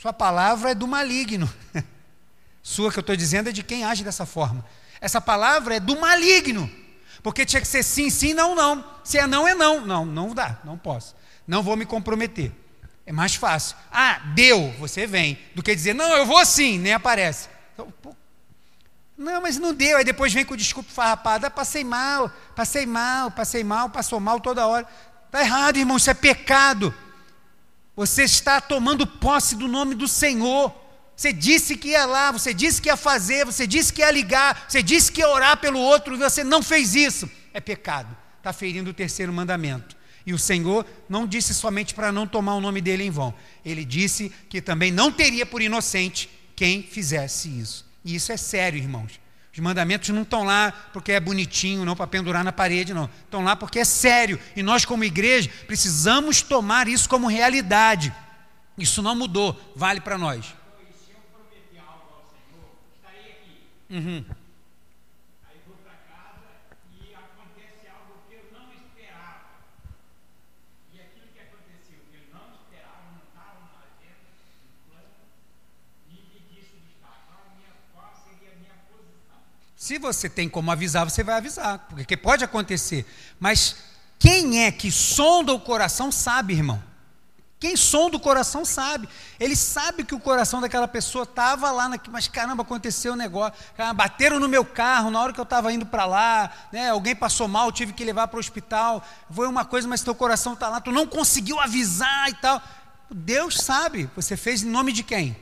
Sua palavra é do maligno. Sua que eu estou dizendo é de quem age dessa forma. Essa palavra é do maligno. Porque tinha que ser sim, sim, não, não. Se é não, é não. Não, não dá, não posso. Não vou me comprometer. É mais fácil. Ah, deu, você vem. Do que dizer, não, eu vou sim, nem aparece. Então, pô, não, mas não deu. Aí depois vem com desculpa farrapada. Ah, passei mal, passei mal, passei mal, passou mal toda hora. Está errado, irmão, isso é pecado. Você está tomando posse do nome do Senhor. Você disse que ia lá, você disse que ia fazer, você disse que ia ligar, você disse que ia orar pelo outro e você não fez isso. É pecado. Está ferindo o terceiro mandamento. E o Senhor não disse somente para não tomar o nome dele em vão. Ele disse que também não teria por inocente quem fizesse isso. E isso é sério, irmãos. Os mandamentos não estão lá porque é bonitinho, não para pendurar na parede, não. Estão lá porque é sério. E nós, como igreja, precisamos tomar isso como realidade. Isso não mudou, vale para nós. Se eu prometer algo ao Senhor, estarei aqui. Uhum. Se você tem como avisar, você vai avisar, porque pode acontecer. Mas quem é que sonda o coração sabe, irmão. Quem sonda o coração sabe. Ele sabe que o coração daquela pessoa estava lá, na... mas caramba, aconteceu um negócio. Bateram no meu carro na hora que eu estava indo para lá. Né? Alguém passou mal, tive que levar para o hospital. Foi uma coisa, mas teu coração está lá. Tu não conseguiu avisar e tal. Deus sabe. Você fez em nome de quem?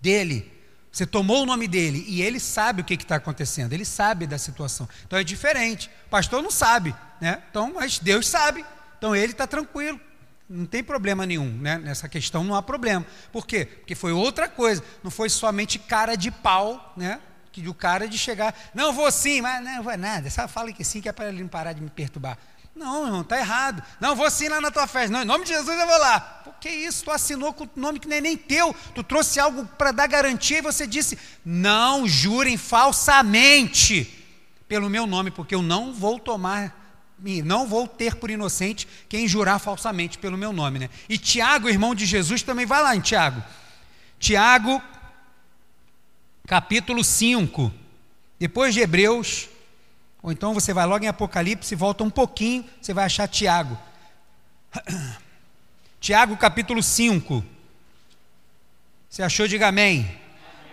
Dele. Você tomou o nome dele e ele sabe o que está acontecendo, ele sabe da situação. Então é diferente. O pastor não sabe, né? Então, mas Deus sabe. Então ele está tranquilo. Não tem problema nenhum, né? Nessa questão não há problema. Por quê? Porque foi outra coisa. Não foi somente cara de pau, né? Que o cara de chegar, não vou sim, mas não vai nada. Só fala que sim, que é para ele não parar de me perturbar. Não, irmão, está errado. Não, vou sim lá na tua festa. Não, em nome de Jesus eu vou lá. Por que isso? Tu assinou com o nome que não é nem teu. Tu trouxe algo para dar garantia e você disse: não jurem falsamente pelo meu nome, porque eu não vou tomar não vou ter por inocente quem jurar falsamente pelo meu nome, né? E Tiago, irmão de Jesus, também vai lá em Tiago. Tiago, capítulo 5. Depois de Hebreus, ou então você vai logo em Apocalipse, volta um pouquinho, você vai achar Tiago. Tiago capítulo 5. Você achou? Diga amém.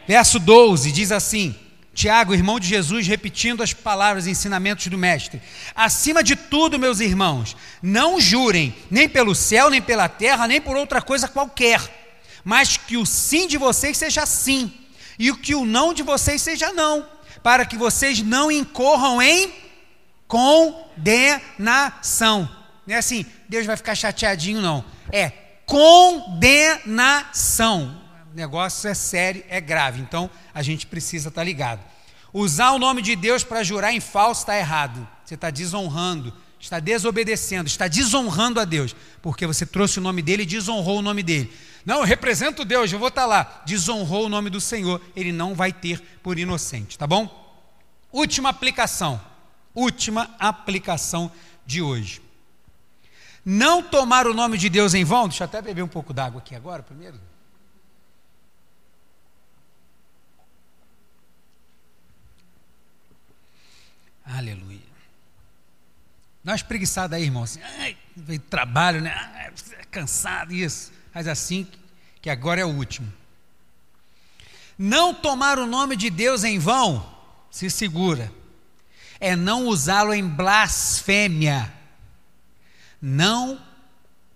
Verso 12 diz assim: Tiago, irmão de Jesus, repetindo as palavras e ensinamentos do Mestre. Acima de tudo, meus irmãos, não jurem, nem pelo céu, nem pela terra, nem por outra coisa qualquer, mas que o sim de vocês seja sim, e que o não de vocês seja não, para que vocês não incorram em condenação. Não é assim, Deus vai ficar chateadinho, não. É condenação. O negócio é sério, é grave. Então, a gente precisa estar tá ligado. Usar o nome de Deus para jurar em falso está errado. Você está desonrando, está desobedecendo, está desonrando a Deus, porque você trouxe o nome dele e desonrou o nome dele. Não, eu represento Deus, eu vou estar tá lá. Desonrou o nome do Senhor, ele não vai ter por inocente, tá bom? Última aplicação. Última aplicação de hoje. Não tomar o nome de Deus em vão, deixa eu até beber um pouco d'água aqui agora, primeiro. Aleluia. Dá uma espreguiçada aí, irmão. Assim, ai, veio trabalho, né? Ai, é cansado, isso. Mas assim, que agora é o último. Não tomar o nome de Deus em vão, se segura. É não usá-lo em blasfêmia não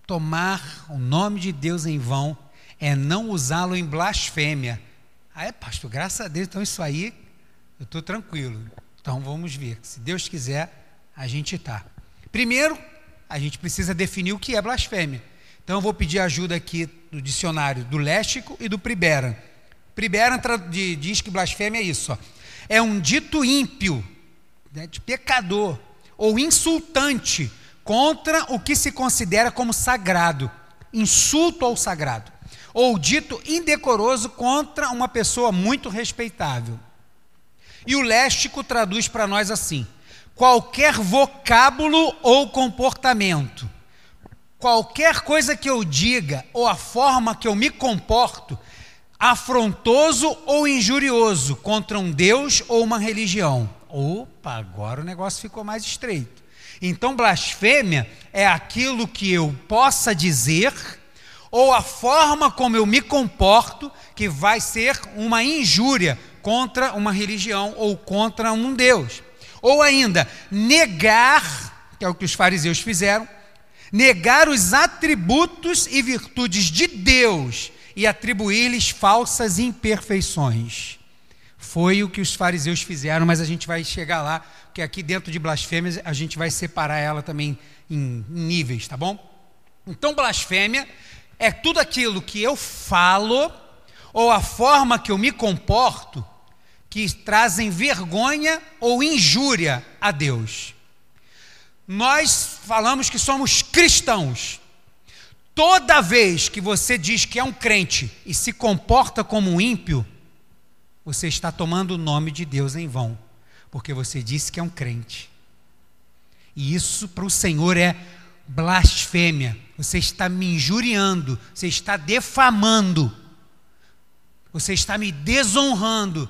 tomar o nome de Deus em vão é não usá-lo em blasfêmia. Ah, é, pastor, graças a Deus, então isso aí eu estou tranquilo. Então vamos ver. Se Deus quiser, a gente está. Primeiro, a gente precisa definir o que é blasfêmia. Então eu vou pedir ajuda aqui do dicionário do Léxico e do Pribera. Pribera diz que blasfêmia é isso: ó. é um dito ímpio, né, de pecador, ou insultante, contra o que se considera como sagrado, insulto ao sagrado, ou dito indecoroso contra uma pessoa muito respeitável. E o léxico traduz para nós assim: qualquer vocábulo ou comportamento, qualquer coisa que eu diga ou a forma que eu me comporto, afrontoso ou injurioso contra um Deus ou uma religião. Opa, agora o negócio ficou mais estreito. Então, blasfêmia é aquilo que eu possa dizer ou a forma como eu me comporto que vai ser uma injúria contra uma religião ou contra um Deus. Ou ainda, negar, que é o que os fariseus fizeram, negar os atributos e virtudes de Deus e atribuir-lhes falsas imperfeições. Foi o que os fariseus fizeram, mas a gente vai chegar lá, porque aqui dentro de blasfêmias a gente vai separar ela também em, níveis, tá bom? Então, blasfêmia é tudo aquilo que eu falo ou a forma que eu me comporto que trazem vergonha ou injúria a Deus. Nós falamos que somos cristãos. Toda vez que você diz que é um crente e se comporta como um ímpio, você está tomando o nome de Deus em vão, porque você disse que é um crente. E isso para o Senhor é blasfêmia. Você está me injuriando, você está defamando, você está me desonrando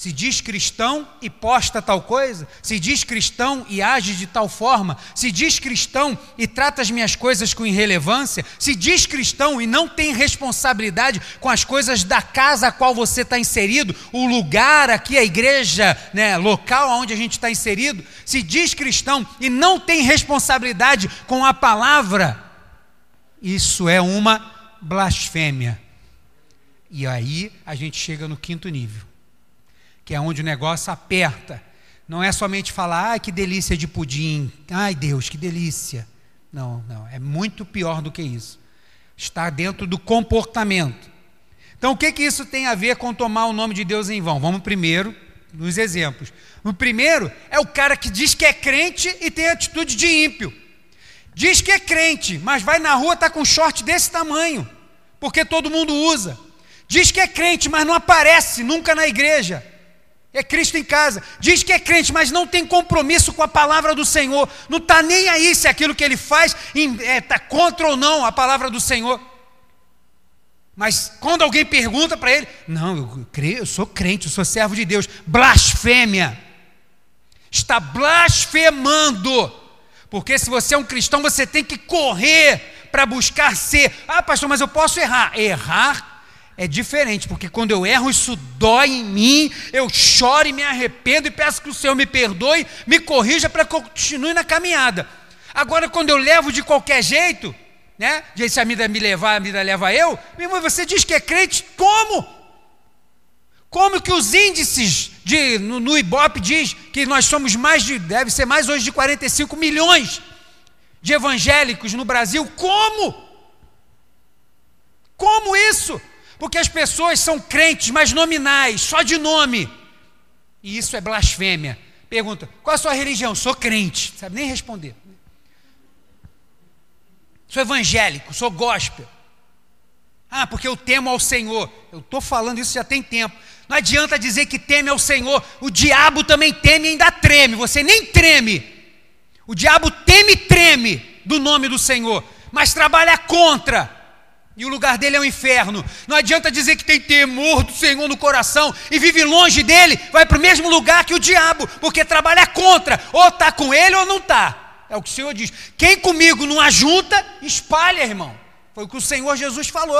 se diz cristão e posta tal coisa, se diz cristão e age de tal forma, se diz cristão e trata as minhas coisas com irrelevância, se diz cristão e não tem responsabilidade com as coisas da casa a qual você está inserido, o lugar aqui, a igreja né, local onde a gente está inserido, se diz cristão e não tem responsabilidade com a palavra, isso é uma blasfêmia. E aí a gente chega no quinto nível que é onde o negócio aperta. Não é somente falar, ai que delícia de pudim, ai Deus, que delícia. Não, não, é muito pior do que isso. Está dentro do comportamento. Então, o que, que isso tem a ver com tomar o nome de Deus em vão? Vamos primeiro nos exemplos. O primeiro é o cara que diz que é crente e tem atitude de ímpio. Diz que é crente, mas vai na rua, está com um short desse tamanho, porque todo mundo usa. Diz que é crente, mas não aparece nunca na igreja. É Cristo em casa. Diz que é crente, mas não tem compromisso com a palavra do Senhor. Não está nem aí se aquilo que ele faz está é, tá contra ou não a palavra do Senhor. Mas quando alguém pergunta para ele, não, eu, creio, eu sou crente, eu sou servo de Deus. Blasfêmia. Está blasfemando. Porque se você é um cristão, você tem que correr para buscar ser. Ah, pastor, mas eu posso errar. Errar é diferente, porque quando eu erro, isso dói em mim, eu choro e me arrependo e peço que o Senhor me perdoe, me corrija para que eu continue na caminhada. Agora, quando eu levo de qualquer jeito, né? De se a vida me levar, a vida leva eu, meu irmão, você diz que é crente, como? Como que os índices de, no, no Ibope diz que nós somos mais de, deve ser mais hoje de 45 milhões de evangélicos no Brasil? Como? Como isso? Porque as pessoas são crentes, mas nominais, só de nome. E isso é blasfêmia. Pergunta: qual a sua religião? Sou crente. Sabe nem responder. Sou evangélico, sou gospel. Ah, porque eu temo ao Senhor. Eu estou falando isso já tem tempo. Não adianta dizer que teme ao Senhor. O diabo também teme e ainda treme. Você nem treme. O diabo teme e treme do nome do Senhor, mas trabalha contra e o lugar dele é o inferno. Não adianta dizer que tem temor do Senhor no coração e vive longe dele, vai para o mesmo lugar que o diabo, porque trabalha contra, ou está com ele ou não está. É o que o Senhor diz. Quem comigo não ajunta, espalha, irmão. Foi o que o Senhor Jesus falou.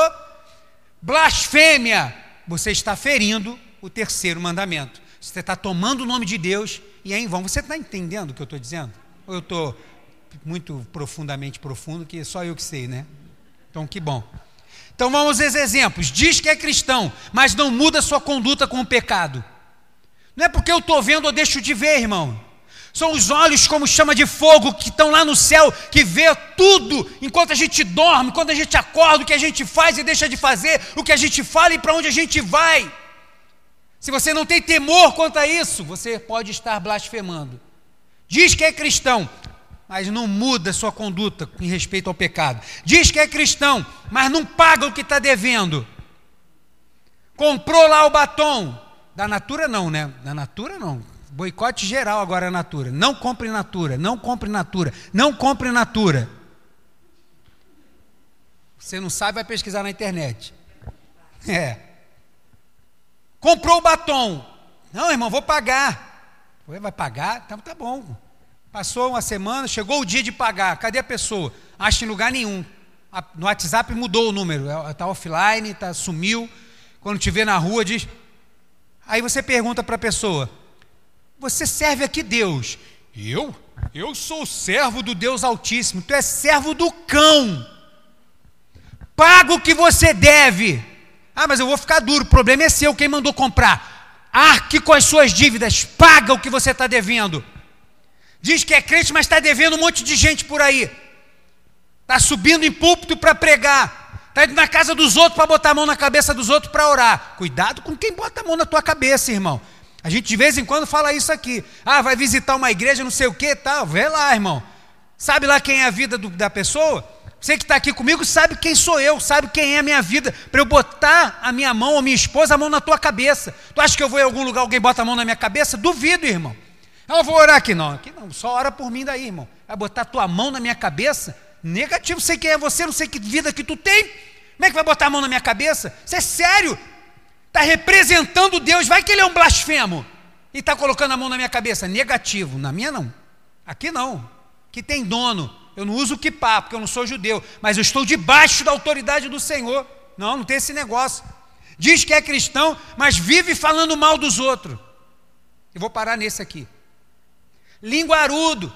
Blasfêmia. Você está ferindo o terceiro mandamento. Você está tomando o nome de Deus e é em vão. Você está entendendo o que eu estou dizendo? Ou eu estou muito profundamente profundo, que só eu que sei, né? Então, que bom. Então vamos aos exemplos. Diz que é cristão, mas não muda sua conduta com o pecado. Não é porque eu estou vendo ou deixo de ver, irmão. São os olhos como chama de fogo que estão lá no céu, que vê tudo enquanto a gente dorme, quando a gente acorda, o que a gente faz e deixa de fazer, o que a gente fala e para onde a gente vai. Se você não tem temor quanto a isso, você pode estar blasfemando. Diz que é cristão, mas não muda sua conduta em respeito ao pecado. Diz que é cristão, mas não paga o que está devendo. Comprou lá o batom. Da Natura não, né? Da Natura não. Boicote geral agora a Natura. Não compre Natura, não compre Natura, não compre Natura. Você não sabe, vai pesquisar na internet. É. Comprou o batom. Não, irmão, vou pagar. Vai pagar? Então tá bom. Passou uma semana, chegou o dia de pagar. Cadê a pessoa? Acha em lugar nenhum. No WhatsApp mudou o número. Está offline, tá, sumiu. Quando te vê na rua, diz. Aí você pergunta para a pessoa: Você serve aqui Deus? Eu? Eu sou servo do Deus Altíssimo. Tu és servo do cão. Paga o que você deve. Ah, mas eu vou ficar duro. O problema é seu. Quem mandou comprar? Arque com as suas dívidas. Paga o que você está devendo. Diz que é crente, mas está devendo um monte de gente por aí. Está subindo em púlpito para pregar. Está indo na casa dos outros para botar a mão na cabeça dos outros para orar. Cuidado com quem bota a mão na tua cabeça, irmão. A gente de vez em quando fala isso aqui. Ah, vai visitar uma igreja, não sei o que tal. Vê lá, irmão. Sabe lá quem é a vida do, da pessoa? Você que está aqui comigo sabe quem sou eu, sabe quem é a minha vida, para eu botar a minha mão ou minha esposa a mão na tua cabeça. Tu acha que eu vou em algum lugar, alguém bota a mão na minha cabeça? Duvido, irmão. Eu vou orar aqui, não. Aqui não, só ora por mim daí, irmão. Vai botar tua mão na minha cabeça? Negativo, sei quem é você, não sei que vida que tu tem. Como é que vai botar a mão na minha cabeça? Isso é sério. Está representando Deus. Vai que ele é um blasfemo. E está colocando a mão na minha cabeça. Negativo. Na minha não. Aqui não. Que tem dono. Eu não uso papo, porque eu não sou judeu. Mas eu estou debaixo da autoridade do Senhor. Não, não tem esse negócio. Diz que é cristão, mas vive falando mal dos outros. Eu vou parar nesse aqui linguarudo.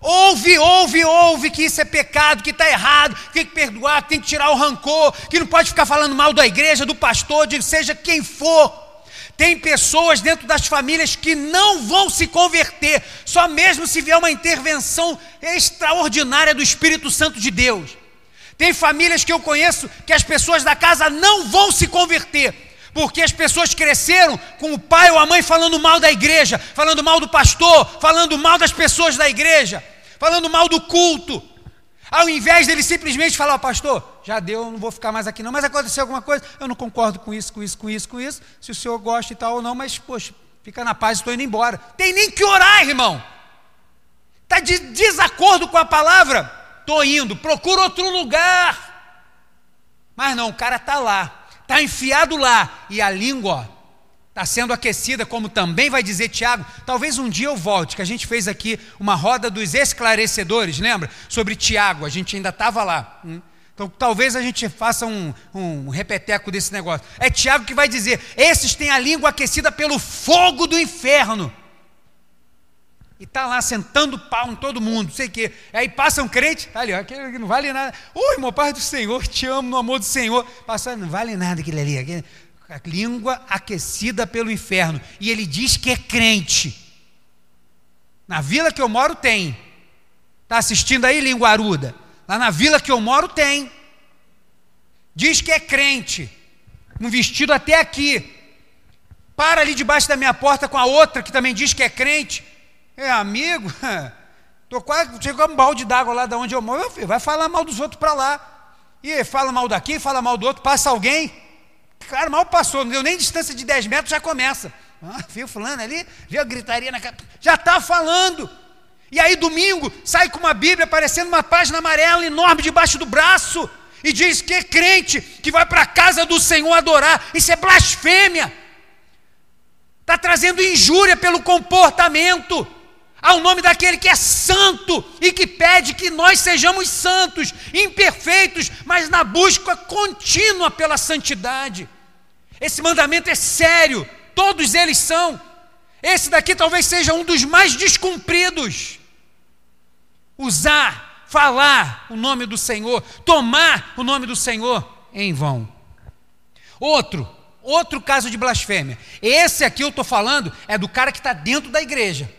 Ouve, ouve, ouve que isso é pecado, que está errado, que tem que perdoar, que tem que tirar o rancor, que não pode ficar falando mal da igreja, do pastor, de seja quem for. Tem pessoas dentro das famílias que não vão se converter, só mesmo se vier uma intervenção extraordinária do Espírito Santo de Deus. Tem famílias que eu conheço que as pessoas da casa não vão se converter, porque as pessoas cresceram com o pai ou a mãe falando mal da igreja, falando mal do pastor, falando mal das pessoas da igreja, falando mal do culto. Ao invés dele simplesmente falar, pastor, já deu, não vou ficar mais aqui não, mas aconteceu alguma coisa, eu não concordo com isso, com isso, com isso, com isso, se o senhor gosta e tal ou não, mas, poxa, Fica na paz, estou indo embora. Tem nem que orar, irmão. Está de desacordo com a palavra? Estou indo, procura outro lugar. Mas não, o cara está lá, está enfiado lá, e a língua está sendo aquecida, como também vai dizer Tiago. Talvez um dia eu volte, que a gente fez aqui uma roda dos esclarecedores, lembra? Sobre Tiago, a gente ainda estava lá. Hum? Então talvez a gente faça um, um repeteco desse negócio. É Tiago que vai dizer: esses têm a língua aquecida pelo fogo do inferno. E está lá sentando pau em todo mundo, sei que. Aí passa um crente, tá ali, ó, aquele não vale nada. Oi, irmão, Pai do Senhor, te amo no amor do Senhor. Passa, não vale nada aquele ali. Aquele, a língua aquecida pelo inferno. E ele diz que é crente. Na vila que eu moro tem. Está assistindo aí, linguaruda? Lá na vila que eu moro tem. Diz que é crente. Um vestido até aqui. Para ali debaixo da minha porta com a outra que também diz que é crente. É amigo, tô quase chegou um balde d'água lá da onde eu moro. Vai falar mal dos outros para lá. E fala mal daqui, fala mal do outro, passa alguém. Cara, mal passou, não deu nem distância de 10 metros, já começa. Ah, viu fulano ali? Viu a gritaria na Já está falando. E aí, domingo, sai com uma Bíblia aparecendo uma página amarela enorme debaixo do braço e diz que é crente, que vai para a casa do Senhor adorar. Isso é blasfêmia. Está trazendo injúria pelo comportamento ao nome daquele que é santo e que pede que nós sejamos santos, imperfeitos, mas na busca contínua pela santidade. Esse mandamento é sério, todos eles são. Esse daqui talvez seja um dos mais descumpridos. Usar, falar o nome do Senhor, tomar o nome do Senhor em vão. Outro, outro caso de blasfêmia. Esse aqui eu estou falando é do cara que está dentro da igreja.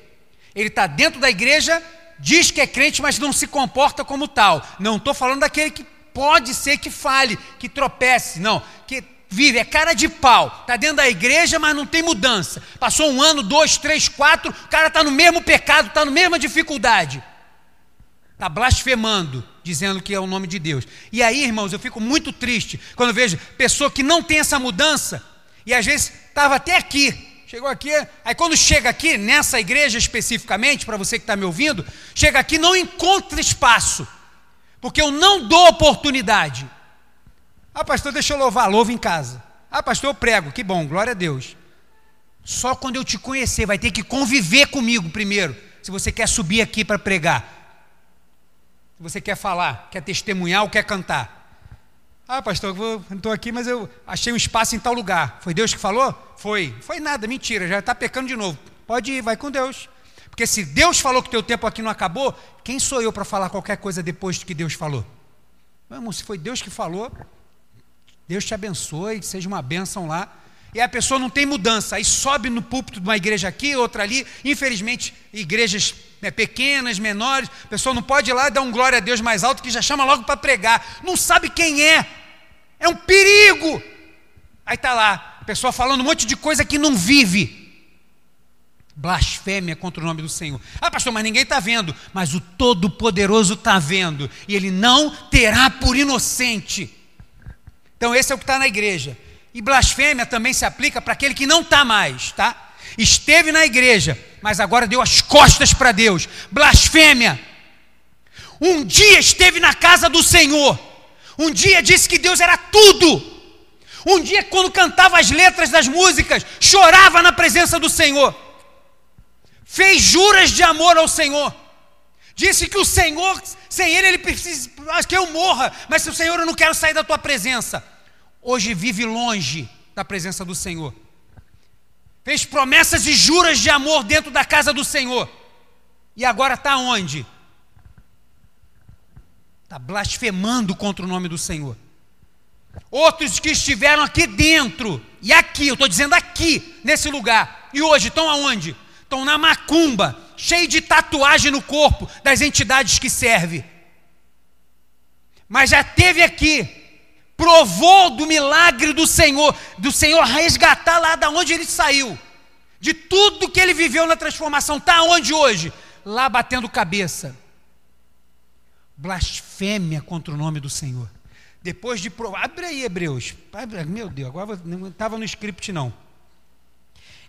Ele está dentro da igreja, diz que é crente, mas não se comporta como tal. Não estou falando daquele que pode ser que fale, que tropece, não, que vive, é cara de pau, está dentro da igreja, mas não tem mudança. Passou um ano, dois, três, quatro, o cara está no mesmo pecado, está na mesma dificuldade. Está blasfemando, dizendo que é o nome de Deus. E aí, irmãos, eu fico muito triste quando vejo pessoa que não tem essa mudança, e às vezes estava até aqui, chegou aqui, aí quando chega aqui, nessa igreja especificamente, para você que está me ouvindo, chega aqui, não encontra espaço, porque eu não dou oportunidade. Ah, pastor, deixa eu louvar, louvo em casa. Ah, pastor, eu prego, que bom, glória a Deus. Só quando eu te conhecer, vai ter que conviver comigo primeiro, se você quer subir aqui para pregar. Se você quer falar, quer testemunhar ou quer cantar. Ah, pastor, eu estou aqui, mas eu achei um espaço em tal lugar. Foi Deus que falou? Foi. Foi nada, mentira, já está pecando de novo. Pode ir, vai com Deus. Porque se Deus falou que teu tempo aqui não acabou, quem sou eu para falar qualquer coisa depois do que Deus falou? Vamos, se foi Deus que falou, Deus te abençoe, seja uma bênção lá. E a pessoa não tem mudança, aí sobe no púlpito de uma igreja aqui, outra ali. Infelizmente, igrejas né, pequenas, menores, a pessoa não pode ir lá e dar um glória a Deus mais alto que já chama logo para pregar. Não sabe quem é. É um perigo. Aí está lá, a pessoa falando um monte de coisa que não vive. Blasfêmia contra o nome do Senhor. Ah, pastor, mas ninguém está vendo. Mas o Todo-Poderoso está vendo. E ele não terá por inocente então, esse é o que está na igreja. E blasfêmia também se aplica para aquele que não está mais, tá? Esteve na igreja, mas agora deu as costas para Deus. Blasfêmia. Um dia esteve na casa do Senhor. Um dia disse que Deus era tudo. Um dia, quando cantava as letras das músicas, chorava na presença do Senhor. Fez juras de amor ao Senhor. Disse que o Senhor, sem Ele, Ele precisa que eu morra, mas se o Senhor, eu não quero sair da tua presença. Hoje vive longe da presença do Senhor. Fez promessas e juras de amor dentro da casa do Senhor. E agora está onde? Está blasfemando contra o nome do Senhor. Outros que estiveram aqui dentro, e aqui, eu estou dizendo aqui, nesse lugar, e hoje estão aonde? Estão na macumba, cheio de tatuagem no corpo das entidades que serve. Mas já teve aqui, provou do milagre do Senhor, do Senhor resgatar lá da onde ele saiu, de tudo que ele viveu na transformação, está onde hoje? Lá batendo cabeça. Blasfêmia contra o nome do Senhor. Depois de provar, abre aí Hebreus, meu Deus, agora não estava no script não.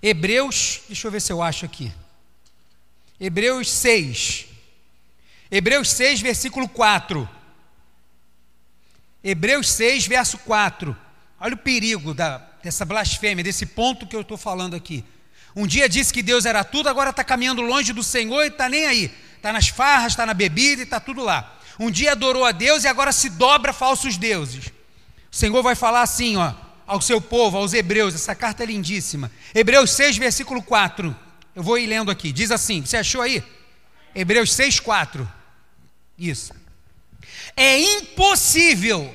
Hebreus, deixa eu ver se eu acho aqui. Hebreus 6. Hebreus 6, versículo 4. Hebreus 6, verso 4. Olha o perigo da, dessa blasfêmia, desse ponto que eu estou falando aqui. Um dia disse que Deus era tudo, agora está caminhando longe do Senhor e está nem aí. Está nas farras, está na bebida e está tudo lá. Um dia adorou a Deus e agora se dobra a falsos deuses. O Senhor vai falar assim, ó, ao seu povo, aos hebreus. Essa carta é lindíssima. Hebreus 6, versículo 4. Eu vou ir lendo aqui. Diz assim: Você achou aí? Hebreus 6, 4. Isso. É impossível,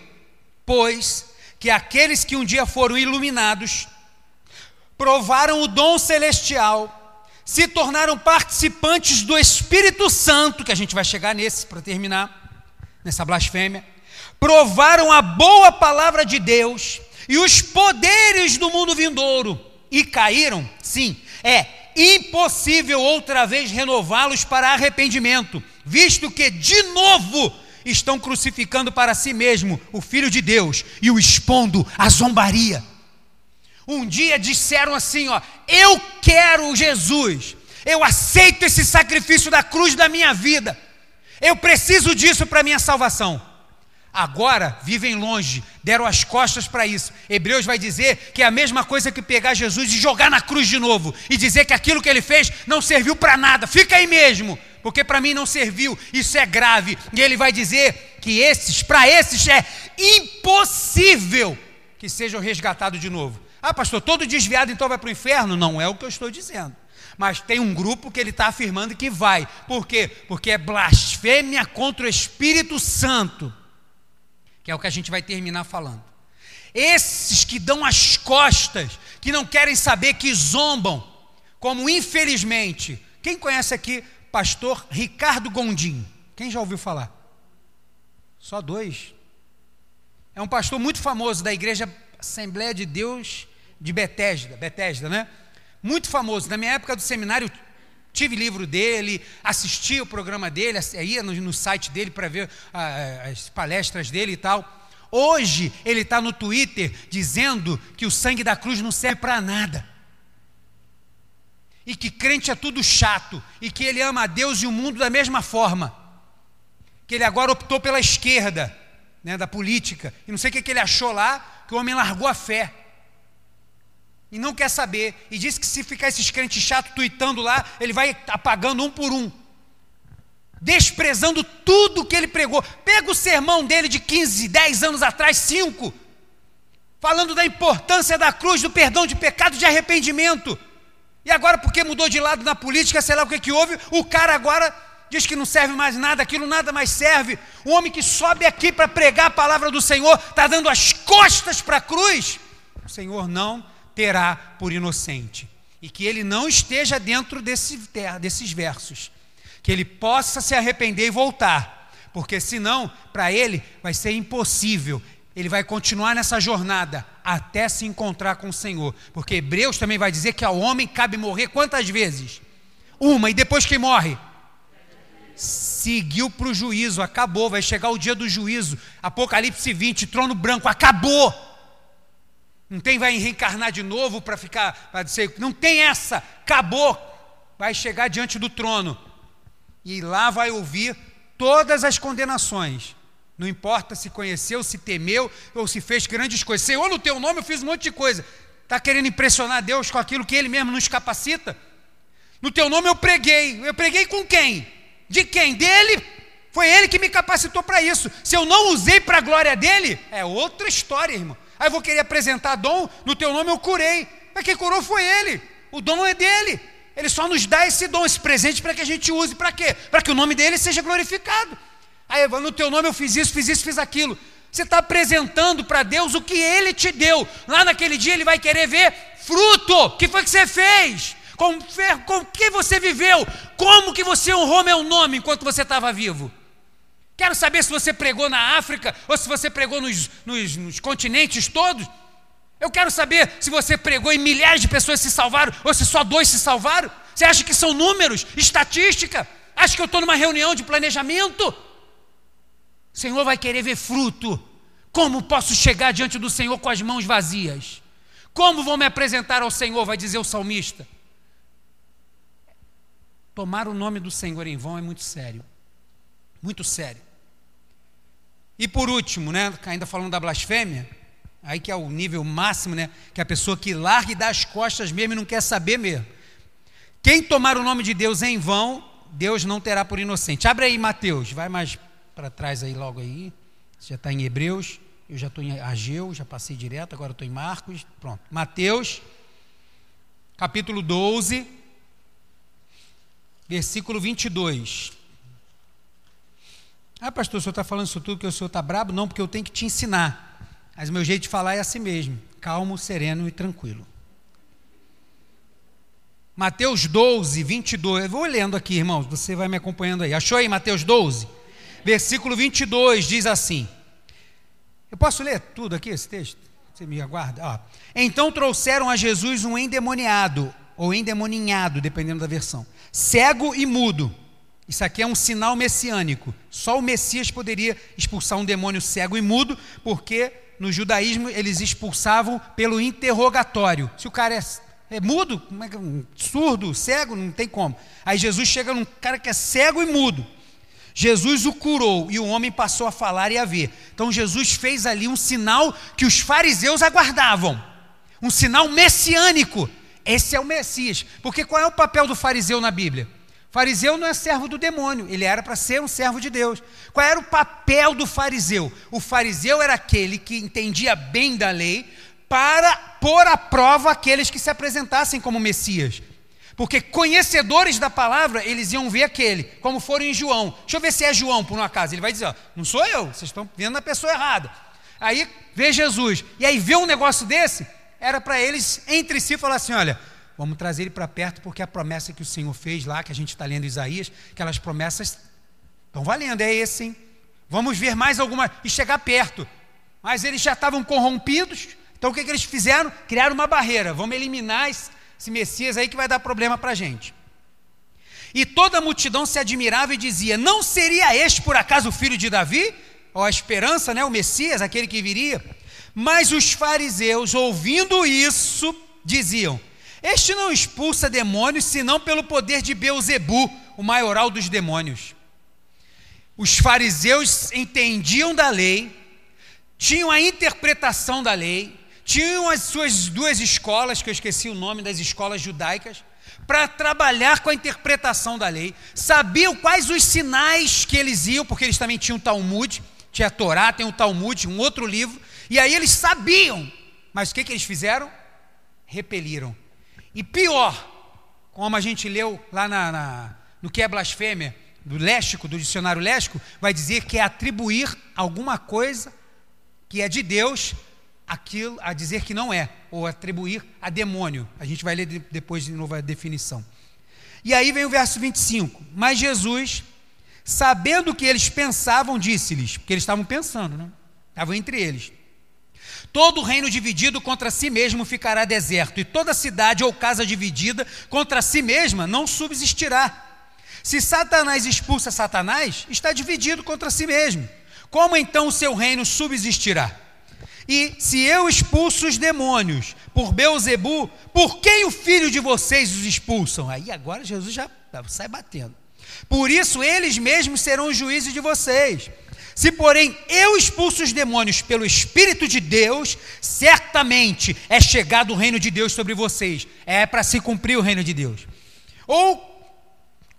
pois, que aqueles que um dia foram iluminados, provaram o dom celestial, se tornaram participantes do Espírito Santo, que a gente vai chegar nesse para terminar, nessa blasfêmia, provaram a boa palavra de Deus e os poderes do mundo vindouro e caíram, sim, é impossível outra vez renová-los para arrependimento, visto que de novo estão crucificando para si mesmo o Filho de Deus e o expondo à zombaria. Um dia disseram assim: ó, eu quero Jesus, eu aceito esse sacrifício da cruz da minha vida, eu preciso disso para minha salvação. Agora vivem longe, deram as costas para isso. Hebreus vai dizer que é a mesma coisa que pegar Jesus e jogar na cruz de novo e dizer que aquilo que ele fez não serviu para nada, fica aí mesmo porque para mim não serviu, isso é grave. E ele vai dizer que esses, para esses é impossível que sejam resgatados de novo. Ah, pastor, todo desviado então vai para o inferno? Não é o que eu estou dizendo. Mas tem um grupo que ele está afirmando que vai. Por quê? Porque é blasfêmia contra o Espírito Santo, que é o que a gente vai terminar falando. Esses que dão as costas, que não querem saber, que zombam, como infelizmente, quem conhece aqui pastor Ricardo Gondim. Quem já ouviu falar? Só dois. É um pastor muito famoso da igreja Assembleia de Deus de Betesda, Betesda, né? Muito famoso. Na minha época do seminário, tive livro dele, assisti o programa dele, ia no, site dele para ver ah, as palestras dele e tal. Hoje ele está no Twitter dizendo que o sangue da cruz não serve para nada e que crente é tudo chato, e que ele ama a Deus e o mundo da mesma forma, que ele agora optou pela esquerda, né, da política, e não sei o que, que ele achou lá, que o homem largou a fé, e não quer saber, e disse que se ficar esses crentes chatos tuitando lá, ele vai apagando um por um, desprezando tudo que ele pregou. Pega o sermão dele de 15, 10 anos atrás, 5, falando da importância da cruz, do perdão de pecado, de arrependimento. E agora, porque mudou de lado na política, sei lá o que, que houve, o cara agora diz que não serve mais nada, aquilo nada mais serve. O homem que sobe aqui para pregar a palavra do Senhor está dando as costas para a cruz. O Senhor não terá por inocente. E que ele não esteja dentro desse, desses versos. Que ele possa se arrepender e voltar. Porque senão, para ele, vai ser impossível ele vai continuar nessa jornada até se encontrar com o Senhor. Porque Hebreus também vai dizer que ao homem cabe morrer quantas vezes? Uma, e depois que morre? Seguiu para o juízo, acabou, vai chegar o dia do juízo. Apocalipse 20, trono branco, acabou. Não tem, vai reencarnar de novo para ficar, para dizer, não tem essa, acabou. Vai chegar diante do trono. E lá vai ouvir todas as condenações não importa se conheceu, se temeu ou se fez grandes coisas. Senhor, no teu nome eu fiz um monte de coisa. Está querendo impressionar Deus com aquilo que Ele mesmo nos capacita? No teu nome eu preguei. Eu preguei com quem? De quem? Dele? Foi Ele que me capacitou para isso. Se eu não usei para a glória dele, é outra história, irmão. Aí eu vou querer apresentar dom, no teu nome eu curei. Mas quem curou foi Ele. O dom é dele. Ele só nos dá esse dom, esse presente para que a gente use para quê? Para que o nome dele seja glorificado. Aí, no teu nome eu fiz isso, fiz isso, fiz aquilo. Você está apresentando para Deus o que Ele te deu. Lá naquele dia Ele vai querer ver fruto. O que foi que você fez? Com, com que você viveu? Como que você honrou meu nome enquanto você estava vivo? Quero saber se você pregou na África ou se você pregou nos, nos, nos continentes todos. Eu quero saber se você pregou e milhares de pessoas se salvaram ou se só dois se salvaram. Você acha que são números, estatística? Acha que eu estou numa reunião de planejamento? O Senhor vai querer ver fruto. Como posso chegar diante do Senhor com as mãos vazias? Como vou me apresentar ao Senhor? Vai dizer o salmista. Tomar o nome do Senhor em vão é muito sério. Muito sério. E por último, né, ainda falando da blasfêmia, aí que é o nível máximo, né, que a pessoa que larga e dá as costas mesmo e não quer saber mesmo. Quem tomar o nome de Deus em vão, Deus não terá por inocente. Abre aí Mateus, vai mais para trás aí logo aí. Você já está em Hebreus, eu já estou em Ageu, já passei direto, agora estou em Marcos. Pronto. Mateus, capítulo 12, versículo 22. Ah, pastor, o senhor está falando isso tudo que o senhor está brabo? Não, porque eu tenho que te ensinar. Mas o meu jeito de falar é assim mesmo: calmo, sereno e tranquilo. Mateus 12, 22. Eu vou lendo aqui, irmãos, você vai me acompanhando aí. Achou aí Mateus 12? Versículo 22 diz assim: Eu posso ler tudo aqui, esse texto? Você me aguarda? Ó. Então trouxeram a Jesus um endemoniado, ou endemoninhado, dependendo da versão, cego e mudo. Isso aqui é um sinal messiânico. Só o Messias poderia expulsar um demônio cego e mudo, porque no judaísmo eles expulsavam pelo interrogatório. Se o cara é, é mudo, é, é surdo, cego, não tem como. Aí Jesus chega num cara que é cego e mudo. Jesus o curou e o homem passou a falar e a ver. Então Jesus fez ali um sinal que os fariseus aguardavam. Um sinal messiânico. Esse é o Messias. Porque qual é o papel do fariseu na Bíblia? fariseu não é servo do demônio, ele era para ser um servo de Deus. Qual era o papel do fariseu? O fariseu era aquele que entendia bem da lei para pôr à prova aqueles que se apresentassem como Messias. Porque conhecedores da palavra, eles iam ver aquele, como foram em João. Deixa eu ver se é João, por um acaso. Ele vai dizer: ó, não sou eu, vocês estão vendo a pessoa errada. Aí vê Jesus, e aí vê um negócio desse, era para eles entre si falar assim: olha, Vamos trazer ele para perto, porque a promessa que o Senhor fez lá, que a gente está lendo Isaías, aquelas promessas estão valendo, é esse, hein? Vamos ver mais alguma e chegar perto. Mas eles já estavam corrompidos, então o que, que eles fizeram? Criaram uma barreira. Vamos eliminar esse, esse Messias aí que vai dar problema para a gente. E toda a multidão se admirava e dizia: Não seria este por acaso o filho de Davi? Ou a esperança, né? O Messias, aquele que viria. Mas os fariseus, ouvindo isso, diziam: este não expulsa demônios senão pelo poder de Beuzebu, o maioral dos demônios. Os fariseus entendiam da lei, tinham a interpretação da lei, tinham as suas duas escolas, que eu esqueci o nome das escolas judaicas, para trabalhar com a interpretação da lei, sabiam quais os sinais que eles iam, porque eles também tinham Talmud, tinha a Torá, tem o Talmud, um outro livro, e aí eles sabiam, mas o que, que eles fizeram? Repeliram. E pior, como a gente leu lá na, na, no que é blasfêmia, do léxico, do dicionário léxico, vai dizer que é atribuir alguma coisa que é de Deus aquilo a dizer que não é, ou atribuir a demônio. A gente vai ler depois de novo a definição. E aí vem o verso 25. Mas Jesus, sabendo o que eles pensavam, disse-lhes, porque eles estavam pensando, né? Estavam entre eles. Todo reino dividido contra si mesmo ficará deserto, e toda cidade ou casa dividida contra si mesma não subsistirá. Se Satanás expulsa Satanás, está dividido contra si mesmo. Como então o seu reino subsistirá? E se eu expulso os demônios por Beuzebu, por quem o filho de vocês os expulsam? Aí agora Jesus já sai batendo. Por isso eles mesmos serão os juízes de vocês. Se, porém, eu expulso os demônios pelo Espírito de Deus, certamente é chegado o reino de Deus sobre vocês. É para se cumprir o reino de Deus. Ou,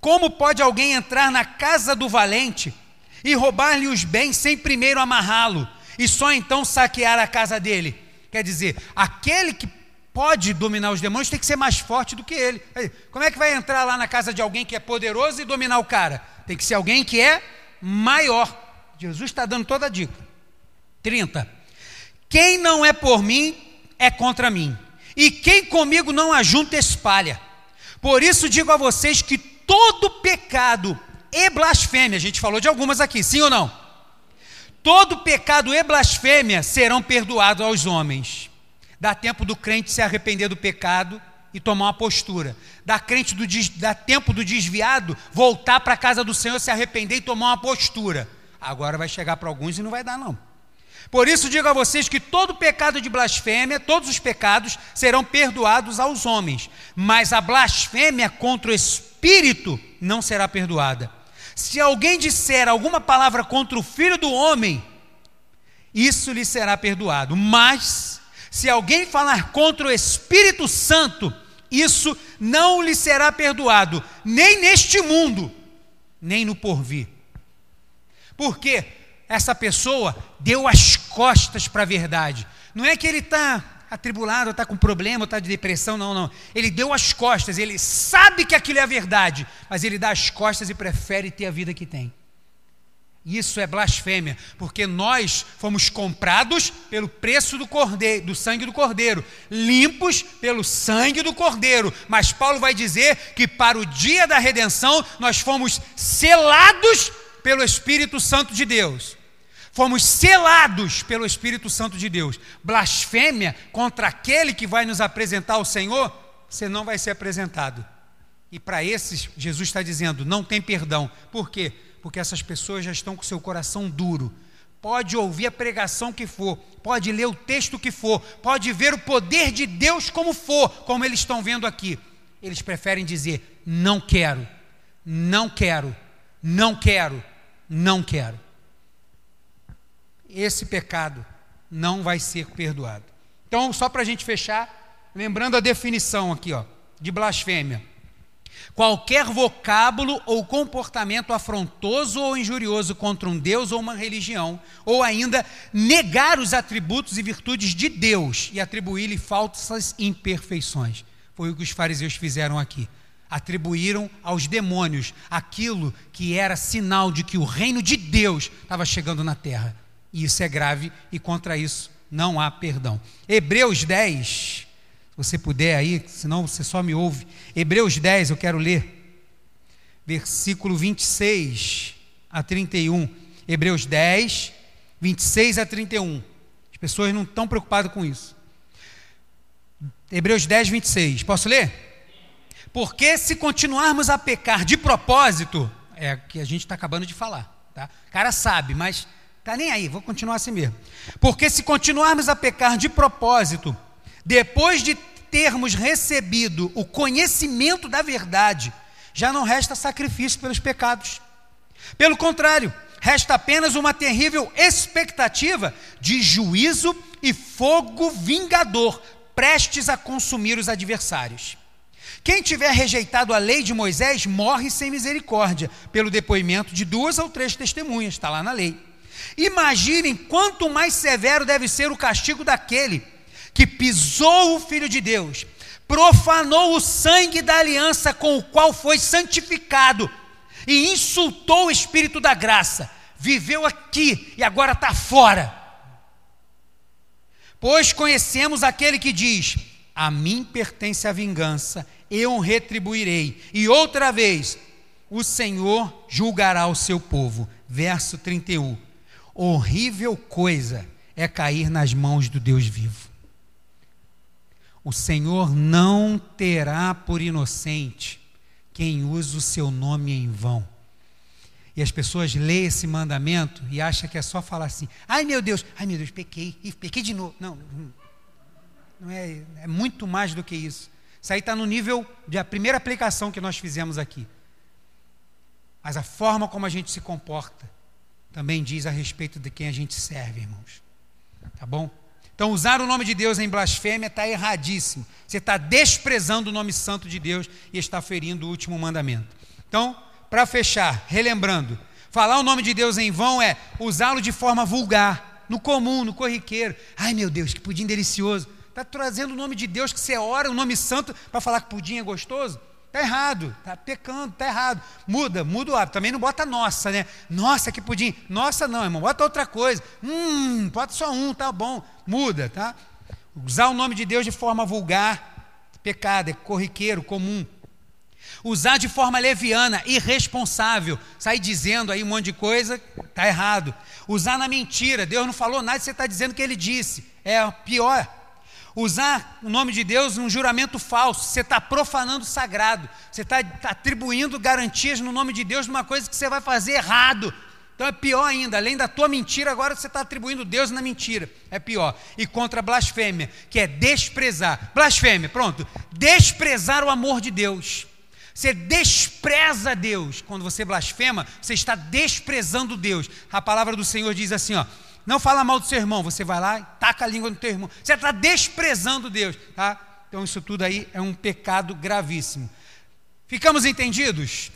como pode alguém entrar na casa do valente e roubar-lhe os bens sem primeiro amarrá-lo e só então saquear a casa dele? Quer dizer, aquele que pode dominar os demônios tem que ser mais forte do que ele. Como é que vai entrar lá na casa de alguém que é poderoso e dominar o cara? Tem que ser alguém que é maior. Jesus está dando toda a dica. 30. Quem não é por mim é contra mim, e quem comigo não ajunta espalha. Por isso digo a vocês que todo pecado e blasfêmia, a gente falou de algumas aqui, sim ou não? Todo pecado e blasfêmia serão perdoados aos homens. Dá tempo do crente se arrepender do pecado e tomar uma postura. Dá, crente do, dá tempo do desviado voltar para a casa do Senhor, se arrepender e tomar uma postura. Agora vai chegar para alguns e não vai dar, não. Por isso digo a vocês que todo pecado de blasfêmia, todos os pecados serão perdoados aos homens, mas a blasfêmia contra o Espírito não será perdoada. Se alguém disser alguma palavra contra o Filho do Homem, isso lhe será perdoado. Mas, se alguém falar contra o Espírito Santo, isso não lhe será perdoado, nem neste mundo, nem no porvir. Porque essa pessoa deu as costas para a verdade. Não é que ele está atribulado, está com problema, está de depressão, não, não. Ele deu as costas, ele sabe que aquilo é a verdade, mas ele dá as costas e prefere ter a vida que tem. Isso é blasfêmia, porque nós fomos comprados pelo preço do cordeiro, do sangue do cordeiro, limpos pelo sangue do cordeiro. Mas Paulo vai dizer que para o dia da redenção nós fomos selados pelo Espírito Santo de Deus. Fomos selados pelo Espírito Santo de Deus. Blasfêmia contra aquele que vai nos apresentar ao Senhor, você não vai ser apresentado. E para esses, Jesus está dizendo: não tem perdão. Por quê? porque essas pessoas já estão com seu coração duro. Pode ouvir a pregação que for, pode ler o texto que for, pode ver o poder de Deus como for, como eles estão vendo aqui. Eles preferem dizer: não quero, não quero, não quero, não quero. Esse pecado não vai ser perdoado. Então, só para a gente fechar, lembrando a definição aqui, ó, de blasfêmia Qualquer vocábulo ou comportamento afrontoso ou injurioso contra um Deus ou uma religião, ou ainda negar os atributos e virtudes de Deus e atribuir-lhe falsas imperfeições. Foi o que os fariseus fizeram aqui. Atribuíram aos demônios aquilo que era sinal de que o reino de Deus estava chegando na terra. E isso é grave e contra isso não há perdão. Hebreus 10, você puder aí, senão você só me ouve. Hebreus 10, eu quero ler. Versículo 26 a 31. Hebreus 10, 26 a 31. As pessoas não estão preocupadas com isso. Hebreus 10, 26. Posso ler? Porque se continuarmos a pecar de propósito, é que a gente está acabando de falar, tá? O cara sabe, mas tá nem aí, vou continuar assim mesmo. Porque se continuarmos a pecar de propósito, depois de termos recebido o conhecimento da verdade, já não resta sacrifício pelos pecados. Pelo contrário, resta apenas uma terrível expectativa de juízo e fogo vingador, prestes a consumir os adversários. Quem tiver rejeitado a lei de Moisés morre sem misericórdia, pelo depoimento de duas ou três testemunhas, está lá na lei. Imaginem quanto mais severo deve ser o castigo daquele que pisou o Filho de Deus, profanou o sangue da aliança com o qual foi santificado e insultou o Espírito da graça, viveu aqui e agora está fora. Pois conhecemos aquele que diz: A mim pertence a vingança, eu retribuirei. E outra vez, o Senhor julgará o seu povo. Verso 31. Horrível coisa é cair nas mãos do Deus vivo. O Senhor não terá por inocente quem usa o seu nome em vão. E as pessoas lêem esse mandamento e acham que é só falar assim: ai meu Deus, ai meu Deus, pequei, e pequei de novo. Não, não é, é muito mais do que isso. Isso aí está no nível da primeira aplicação que nós fizemos aqui. Mas a forma como a gente se comporta também diz a respeito de quem a gente serve, irmãos. Tá bom? Então, usar o nome de Deus em blasfêmia está erradíssimo. Você está desprezando o nome santo de Deus e está ferindo o último mandamento. Então, para fechar, relembrando, falar o nome de Deus em vão é usá-lo de forma vulgar, no comum, no corriqueiro. Ai meu Deus, que pudim delicioso. Está trazendo o nome de Deus que você ora, o nome santo, para falar que pudim é gostoso? Está errado, está pecando, está errado. Muda, muda o hábito. Também não bota nossa, né? Nossa, que pudim. Nossa, não, irmão, bota outra coisa. Hum, bota só um, tá bom. Muda, tá? Usar o nome de Deus de forma vulgar, pecado, é corriqueiro, comum. Usar de forma leviana, irresponsável, sair dizendo aí um monte de coisa, está errado. Usar na mentira, Deus não falou nada, você está dizendo que ele disse. É pior. Usar o nome de Deus num juramento falso, você está profanando o sagrado, você está tá atribuindo garantias no nome de Deus numa coisa que você vai fazer errado. Então é pior ainda, além da tua mentira, agora você está atribuindo Deus na mentira. É pior. E contra a blasfêmia, que é desprezar. Blasfêmia, pronto. Desprezar o amor de Deus. Você despreza Deus. Quando você blasfema, você está desprezando Deus. A palavra do Senhor diz assim: ó, não fala mal do seu irmão, você vai lá e taca a língua no teu irmão. Você está desprezando Deus. Tá? Então isso tudo aí é um pecado gravíssimo. Ficamos entendidos?